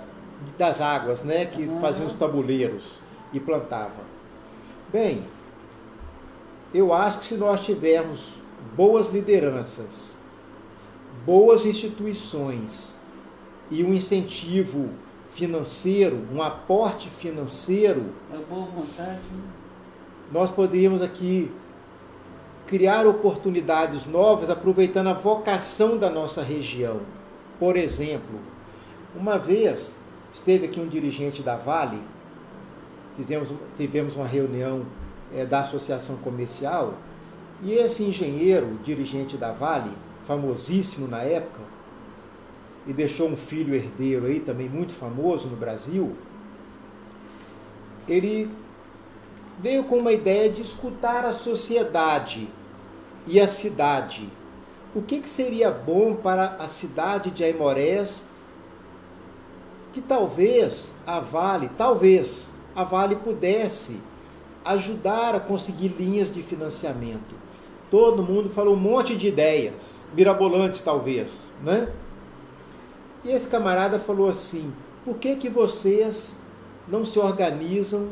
das águas, né? Que uhum. faziam os tabuleiros e plantava. Bem, eu acho que se nós tivermos boas lideranças, boas instituições e um incentivo financeiro, um aporte financeiro, É boa vontade. né? nós poderíamos aqui criar oportunidades novas aproveitando a vocação da nossa região. Por exemplo, uma vez esteve aqui um dirigente da Vale, fizemos, tivemos uma reunião eh, da Associação Comercial, e esse engenheiro, dirigente da Vale, famosíssimo na época, e deixou um filho herdeiro aí também muito famoso no Brasil, ele veio com uma ideia de escutar a sociedade e a cidade. O que, que seria bom para a cidade de Aimorés que talvez a Vale, talvez a Vale pudesse ajudar a conseguir linhas de financiamento. Todo mundo falou um monte de ideias, mirabolantes talvez, né? E esse camarada falou assim: por que, que vocês não se organizam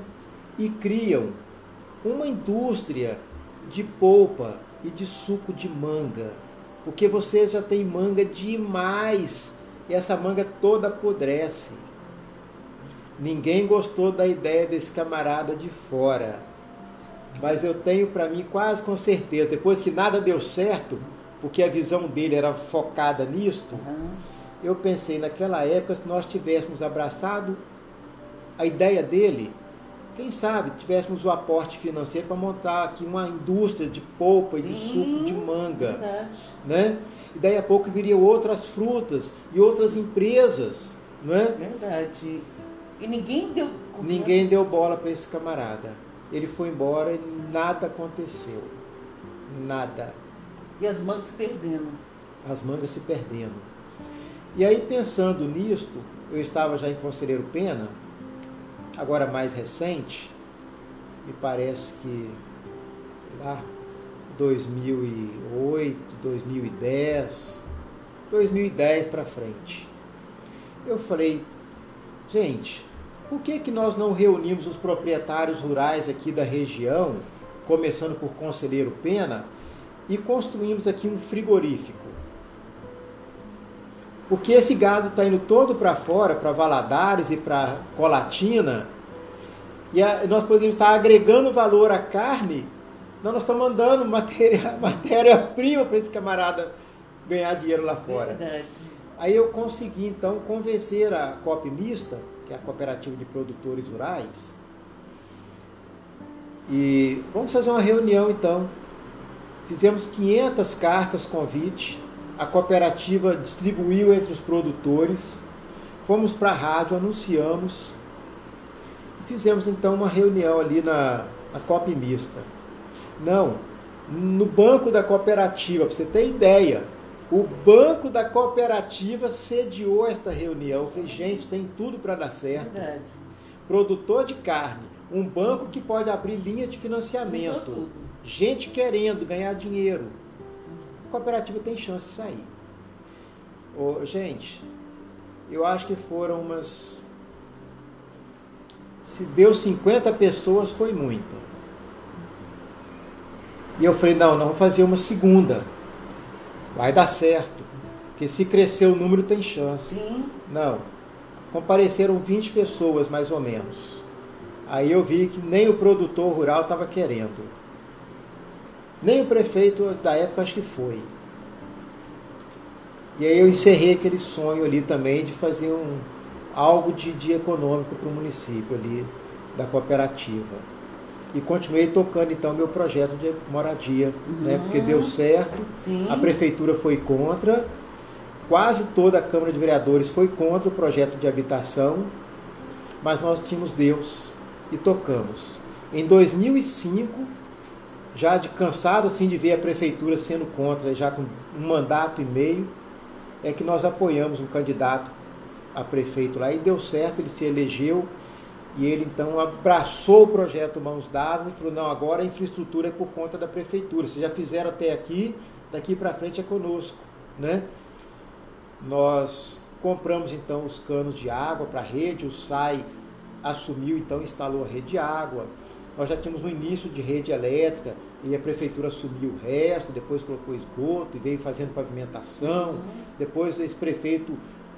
e criam uma indústria de polpa e de suco de manga? Porque vocês já têm manga demais e essa manga toda apodrece. Ninguém gostou da ideia desse camarada de fora. Mas eu tenho para mim quase com certeza, depois que nada deu certo, porque a visão dele era focada nisto, Aham. eu pensei naquela época, se nós tivéssemos abraçado a ideia dele, quem sabe tivéssemos o aporte financeiro para montar aqui uma indústria de polpa e de suco de manga, Verdade. né? E daí a pouco viriam outras frutas e outras empresas, não é? Verdade. E ninguém deu. Ninguém deu bola para esse camarada. Ele foi embora e nada aconteceu. Nada. E as mangas se perdendo. As mangas se perdendo. E aí, pensando nisto, eu estava já em Conselheiro Pena, agora mais recente, me parece que lá 2008, 2010, 2010 para frente. Eu falei, gente, por que, que nós não reunimos os proprietários rurais aqui da região, começando por Conselheiro Pena, e construímos aqui um frigorífico? Porque esse gado está indo todo para fora, para Valadares e para Colatina, e a- nós poderíamos estar agregando valor à carne, não, nós estamos mandando matéria- matéria-prima para esse camarada ganhar dinheiro lá fora. Verdade. Aí eu consegui então convencer a COP Mista, que é a Cooperativa de Produtores Rurais, e vamos fazer uma reunião então. Fizemos 500 cartas convite, a cooperativa distribuiu entre os produtores, fomos para a rádio, anunciamos, e fizemos então uma reunião ali na, na COP Mista. Não, no banco da cooperativa, para você ter ideia, o banco da cooperativa sediou esta reunião. Eu falei, gente, tem tudo para dar certo. Verdade. Produtor de carne, um banco que pode abrir linha de financiamento, gente querendo ganhar dinheiro. A cooperativa tem chance de sair. Ô, gente, eu acho que foram umas. Se deu 50 pessoas, foi muita. E eu falei, não, nós vamos fazer uma segunda. Vai dar certo. Porque se crescer o número, tem chance. Sim. Não. Compareceram 20 pessoas, mais ou menos. Aí eu vi que nem o produtor rural estava querendo. Nem o prefeito da época acho que foi. E aí eu encerrei aquele sonho ali também de fazer um, algo de, de econômico para o município ali, da cooperativa. E continuei tocando então meu projeto de moradia, né? Uhum. Porque deu certo. Sim. A prefeitura foi contra, quase toda a Câmara de Vereadores foi contra o projeto de habitação, mas nós tínhamos Deus e tocamos. Em 2005, já de cansado assim de ver a prefeitura sendo contra, já com um mandato e meio, é que nós apoiamos um candidato a prefeito lá e deu certo, ele se elegeu e ele então abraçou o projeto Mãos Dadas e falou: não, agora a infraestrutura é por conta da prefeitura. Vocês já fizeram até aqui, daqui para frente é conosco. Né? Nós compramos então os canos de água para a rede, o SAI assumiu então instalou a rede de água. Nós já tínhamos um início de rede elétrica e a prefeitura assumiu o resto, depois colocou esgoto e veio fazendo pavimentação. Depois esse prefeito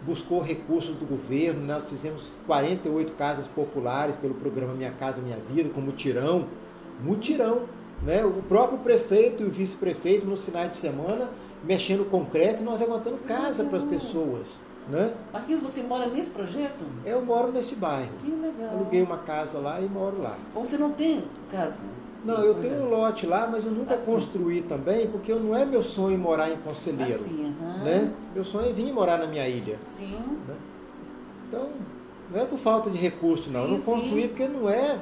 buscou recursos do governo, nós fizemos 48 casas populares pelo programa Minha Casa Minha Vida, com mutirão, mutirão. Né? O próprio prefeito e o vice-prefeito, nos finais de semana, mexendo concreto e nós levantando casa para as pessoas. Né? Marquinhos, você mora nesse projeto? Eu moro nesse bairro. Que legal. Aluguei uma casa lá e moro lá. Ou você não tem casa? Não, eu tenho um lote lá, mas eu nunca assim. construí também, porque não é meu sonho morar em Conselheiro. Assim, uhum. né? Meu sonho é vir morar na minha ilha. Sim. Né? Então, não é por falta de recurso, não. Sim, não construí porque não é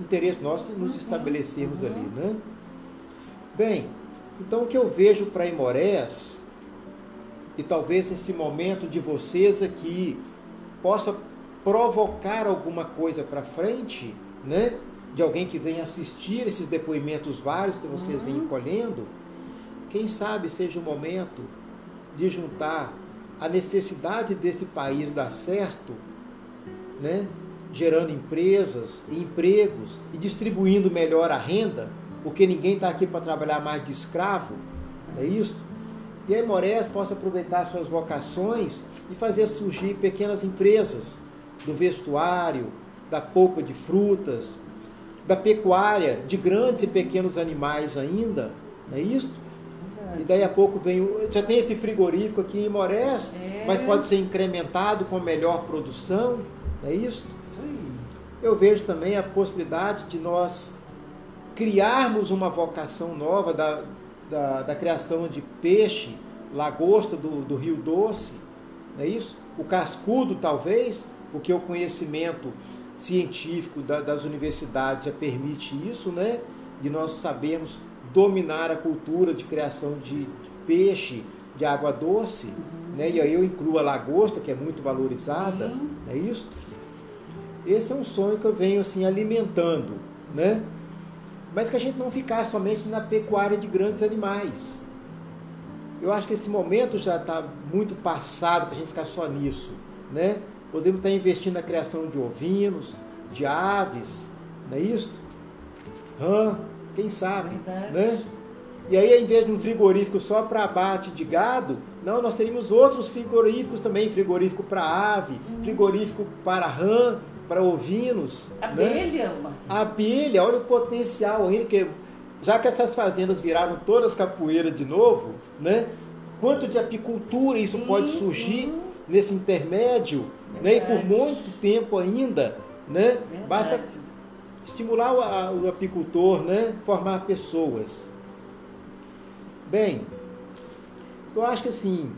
interesse nosso nos uhum. estabelecermos uhum. ali. Né? Bem, então o que eu vejo para Imorés, e talvez esse momento de vocês aqui possa provocar alguma coisa para frente, né? de alguém que venha assistir esses depoimentos vários que vocês vêm uhum. colhendo, quem sabe seja o momento de juntar a necessidade desse país dar certo, né? gerando empresas e empregos e distribuindo melhor a renda, porque ninguém está aqui para trabalhar mais de escravo, é isso? E a Morés possa aproveitar suas vocações e fazer surgir pequenas empresas do vestuário, da polpa de frutas, da pecuária, de grandes e pequenos animais ainda, não é isso? E daí a pouco vem. O, já tem esse frigorífico aqui em Morés, é. mas pode ser incrementado com melhor produção, não é isso? Eu vejo também a possibilidade de nós criarmos uma vocação nova da, da, da criação de peixe, lagosta do, do Rio Doce, não é isso? O cascudo, talvez, porque o conhecimento científico da, das universidades já permite isso, né? De nós sabermos dominar a cultura de criação de, peixe de água doce, né? E aí eu incluo a lagosta, que é muito valorizada, Sim. é isso? Esse é um sonho que eu venho assim alimentando, né? Mas que a gente não ficar somente na pecuária de grandes animais. Eu acho que esse momento já está muito passado para a gente ficar só nisso, né? Podemos estar investindo na criação de ovinos, de aves, não é isso? Rã, quem sabe, Verdade. né? E aí, em vez de um frigorífico só para abate de gado, não, nós teríamos outros frigoríficos também, frigorífico para ave, Sim. frigorífico para rã, para ovinos. Abelha, né? Abelha, olha o potencial ainda, que já que essas fazendas viraram todas capoeiras de novo, né? Quanto de apicultura isso sim, pode surgir sim. nesse intermédio, né? E por muito tempo ainda, né? Verdade. Basta estimular o, o, apicultor, né? Formar pessoas. Bem, eu acho que assim,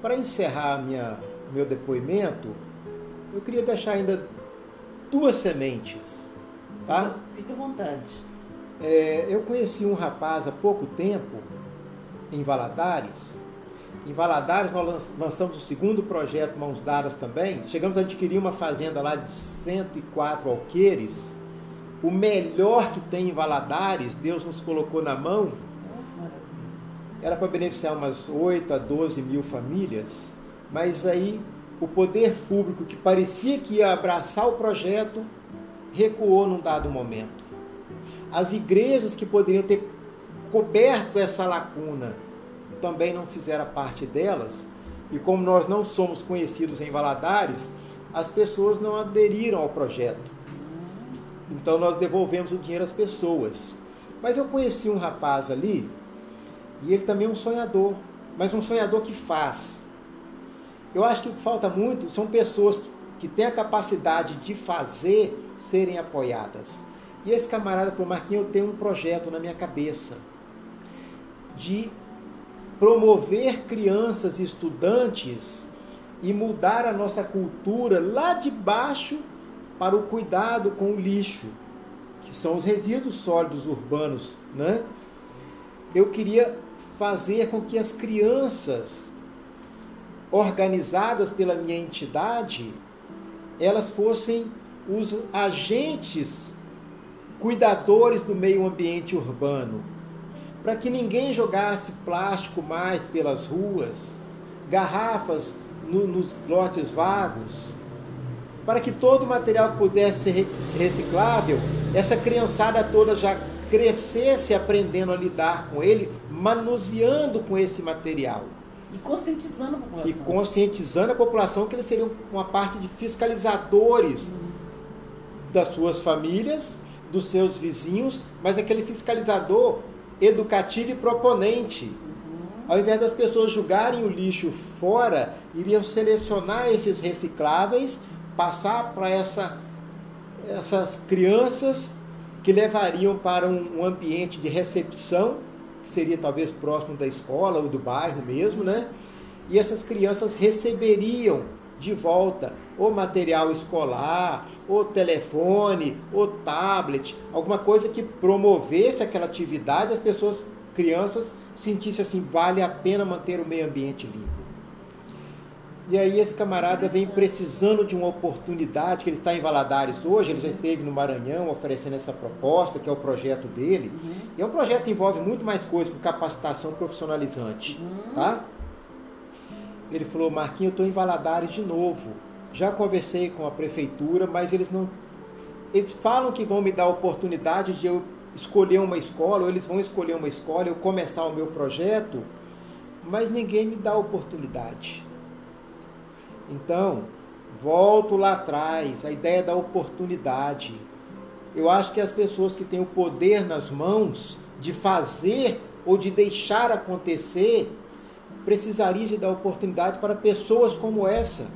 para encerrar minha, meu depoimento, eu queria deixar ainda duas sementes, tá? Fique à vontade. É, eu conheci um rapaz há pouco tempo em Valadares em Valadares nós lançamos o segundo projeto Mãos Dadas também. Chegamos a adquirir uma fazenda lá de 104 alqueires. O melhor que tem em Valadares, Deus nos colocou na mão. Era para beneficiar umas 8 a 12 mil famílias. Mas aí o poder público que parecia que ia abraçar o projeto recuou num dado momento. As igrejas que poderiam ter coberto essa lacuna também não fizeram parte delas, e como nós não somos conhecidos em Valadares, as pessoas não aderiram ao projeto. Então nós devolvemos o dinheiro às pessoas. Mas eu conheci um rapaz ali, e ele também é um sonhador, mas um sonhador que faz. Eu acho que o que falta muito são pessoas que têm a capacidade de fazer serem apoiadas. E esse camarada falou, Marquinhos, eu tenho um projeto na minha cabeça de promover crianças e estudantes e mudar a nossa cultura lá de baixo para o cuidado com o lixo, que são os resíduos sólidos urbanos, né? Eu queria fazer com que as crianças organizadas pela minha entidade, elas fossem os agentes cuidadores do meio ambiente urbano para que ninguém jogasse plástico mais pelas ruas, garrafas no, nos lotes vagos, para que todo o material pudesse ser reciclável, essa criançada toda já crescesse aprendendo a lidar com ele, manuseando com esse material. E conscientizando a população. E conscientizando a população que eles seriam uma parte de fiscalizadores uhum. das suas famílias, dos seus vizinhos, mas aquele fiscalizador educativo e proponente. Uhum. Ao invés das pessoas julgarem o lixo fora, iriam selecionar esses recicláveis, passar para essa, essas crianças que levariam para um, ambiente de recepção, seria talvez próximo da escola ou do bairro mesmo, né? E essas crianças receberiam de volta o material escolar, o telefone, o tablet, alguma coisa que promovesse aquela atividade, as pessoas, crianças, sentissem assim, vale a pena manter o meio ambiente limpo. E aí esse camarada vem precisando de uma oportunidade, que ele está em Valadares hoje, ele já esteve no Maranhão oferecendo essa proposta, que é o projeto dele. Uhum. E é um projeto que envolve muito mais coisas, com capacitação profissionalizante. Uhum. Tá? Ele falou, Marquinhos, eu estou em Valadares de novo. Já conversei com a prefeitura, mas eles não. Eles falam que vão me dar a oportunidade de eu escolher uma escola, ou eles vão escolher uma escola, eu começar o meu projeto, mas ninguém me dá a oportunidade. Então, volto lá atrás, a ideia da oportunidade. Eu acho que as pessoas que têm o poder nas mãos de fazer ou de deixar acontecer, precisariam de dar oportunidade para pessoas como essa.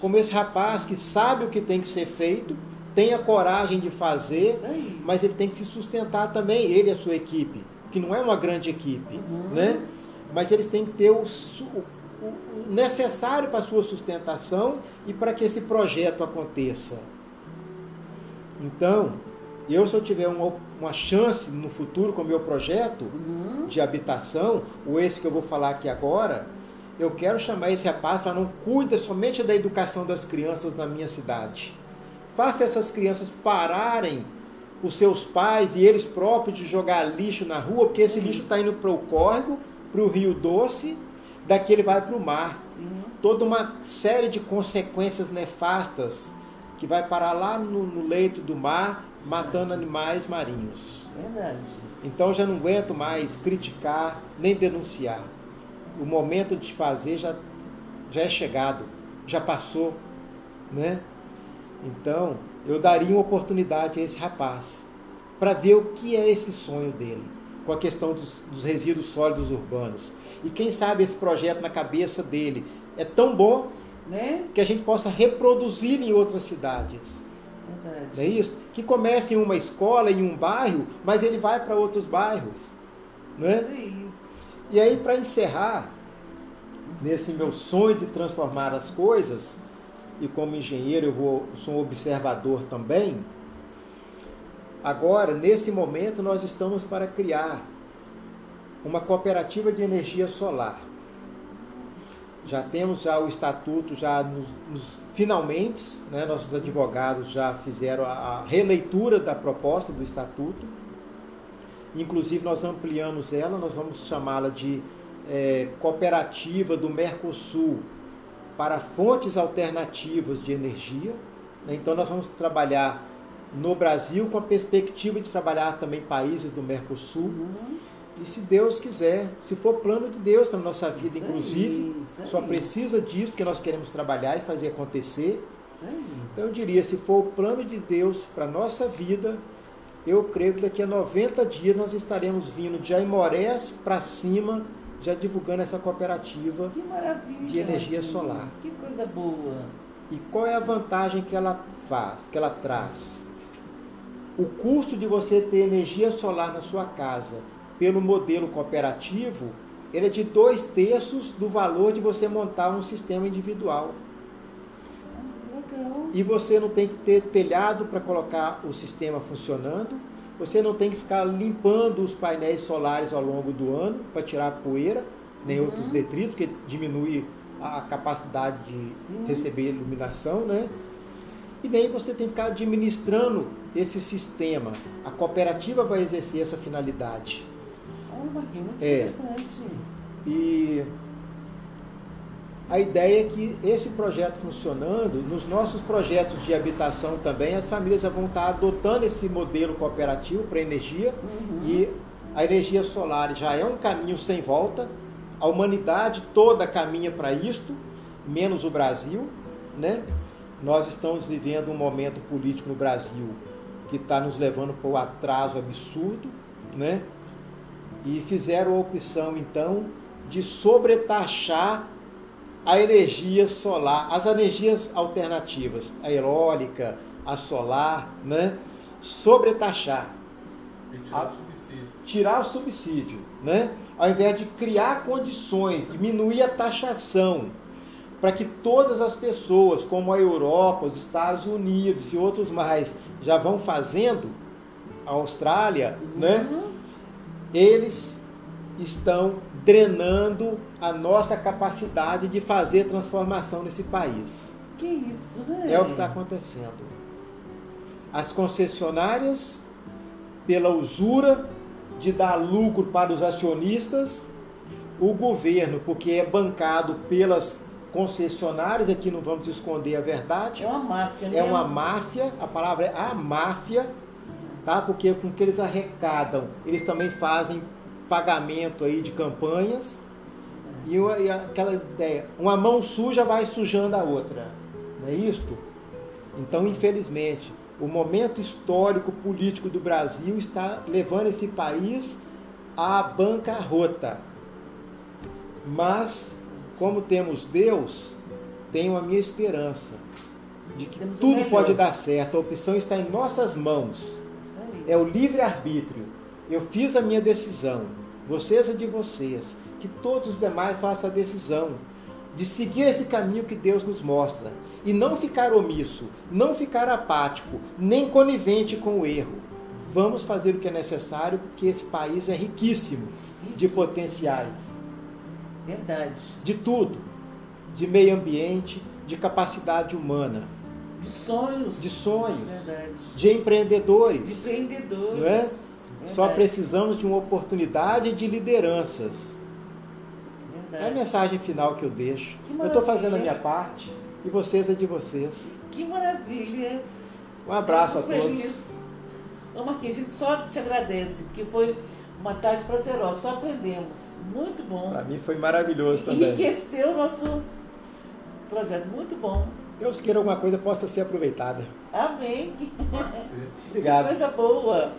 Como esse rapaz que sabe o que tem que ser feito, tem a coragem de fazer, mas ele tem que se sustentar também, ele e a sua equipe, que não é uma grande equipe, uhum. né? Mas eles têm que ter o, necessário para a sua sustentação e para que esse projeto aconteça. Então, eu se eu tiver uma, uma chance no futuro com o meu projeto uhum. de habitação, ou esse que eu vou falar aqui agora, eu quero chamar esse rapaz para não cuida somente da educação das crianças na minha cidade. Faça essas crianças pararem os seus pais e eles próprios de jogar lixo na rua, porque esse lixo está indo para o córrego, para o rio doce, daqui ele vai para o mar. Sim. Toda uma série de consequências nefastas que vai parar lá no, no leito do mar, matando animais marinhos. Verdade. Então já não aguento mais criticar nem denunciar. O momento de fazer já, já é chegado, já passou, né? Então eu daria uma oportunidade a esse rapaz para ver o que é esse sonho dele com a questão dos, dos resíduos sólidos urbanos. E quem sabe esse projeto na cabeça dele é tão bom né? que a gente possa reproduzir em outras cidades. Verdade. Não é isso? Que comece em uma escola, em um bairro, mas ele vai para outros bairros. Né? Sim. E aí, para encerrar, nesse meu sonho de transformar as coisas, e como engenheiro eu vou, sou um observador também, agora, nesse momento, nós estamos para criar uma cooperativa de energia solar. Já temos já o estatuto já nos, nos finalmente, né, nossos advogados já fizeram a, a releitura da proposta do estatuto. Inclusive nós ampliamos ela, nós vamos chamá-la de é, cooperativa do Mercosul para fontes alternativas de energia. Né? Então nós vamos trabalhar no Brasil com a perspectiva de trabalhar também países do Mercosul. Uhum. E se Deus quiser, se for plano de Deus para a nossa vida, inclusive, só precisa disso, porque nós queremos trabalhar e fazer acontecer. Então eu diria, se for o plano de Deus para a nossa vida, eu creio que daqui a 90 dias nós estaremos vindo de Aimorés para cima, já divulgando essa cooperativa de energia solar. Que coisa boa! E qual é a vantagem que ela faz, que ela traz? O custo de você ter energia solar na sua casa pelo modelo cooperativo, ele é de dois terços do valor de você montar um sistema individual. Legal. E você não tem que ter telhado para colocar o sistema funcionando, você não tem que ficar limpando os painéis solares ao longo do ano para tirar poeira, nem uhum. outros detritos, porque diminui a capacidade de Sim. receber iluminação, né? E nem você tem que ficar administrando esse sistema. A cooperativa vai exercer essa finalidade. Muito é. interessante. E a ideia é que esse projeto funcionando, nos nossos projetos de habitação também, as famílias já vão estar adotando esse modelo cooperativo para energia uhum. e a energia solar já é um caminho sem volta. A humanidade toda caminha para isto, menos o Brasil, né? Nós estamos vivendo um momento político no Brasil que está nos levando para o atraso absurdo, né? E fizeram a opção, então, de sobretaxar a energia solar, as energias alternativas, a eólica, a solar, né? Sobretaxar. E tirar o subsídio. Tirar o subsídio, né? Ao invés de criar condições, diminuir a taxação, para que todas as pessoas, como a Europa, os Estados Unidos e outros mais, já vão fazendo, a Austrália, né? Eles estão drenando a nossa capacidade de fazer transformação nesse país. Que isso, né? É o que está acontecendo. As concessionárias, pela usura de dar lucro para os acionistas, o governo, porque é bancado pelas concessionárias, aqui não vamos esconder a verdade, É uma máfia, né? é uma máfia, a palavra é a máfia, tá? Porque com o que eles arrecadam, eles também fazem pagamento aí de campanhas. E, o- e aquela ideia, uma mão suja vai sujando a outra. Não é isto? Então, infelizmente, o momento histórico político do Brasil está levando esse país à bancarrota. Mas, como temos Deus, tenho a minha esperança de que tudo pode dar certo. A opção está em nossas mãos. É o livre-arbítrio. Eu fiz a minha decisão. Vocês é de vocês. Que todos os demais façam a decisão de seguir esse caminho que Deus nos mostra. E não ficar omisso, não ficar apático, nem conivente com o erro. Vamos fazer o que é necessário, porque esse país é riquíssimo de potenciais, Verdade. de tudo, de meio ambiente, de capacidade humana, De sonhos. de sonhos, Verdade. de De empreendedores. empreendedores. Não é? Só Verdade. precisamos de uma oportunidade de lideranças. É a Verdade. mensagem final que eu deixo. Que Eu estou fazendo a minha parte e vocês é de vocês. Que maravilha. Um abraço a Fico todos. feliz. Ô Marquinhos, a gente só te agradece, porque foi uma tarde prazerosa, só aprendemos. Muito bom. Para mim foi maravilhoso também. Enriqueceu o nosso projeto. Muito bom. Deus queira alguma coisa possa ser aproveitada. Amém. Pode ser. Obrigado. Coisa boa.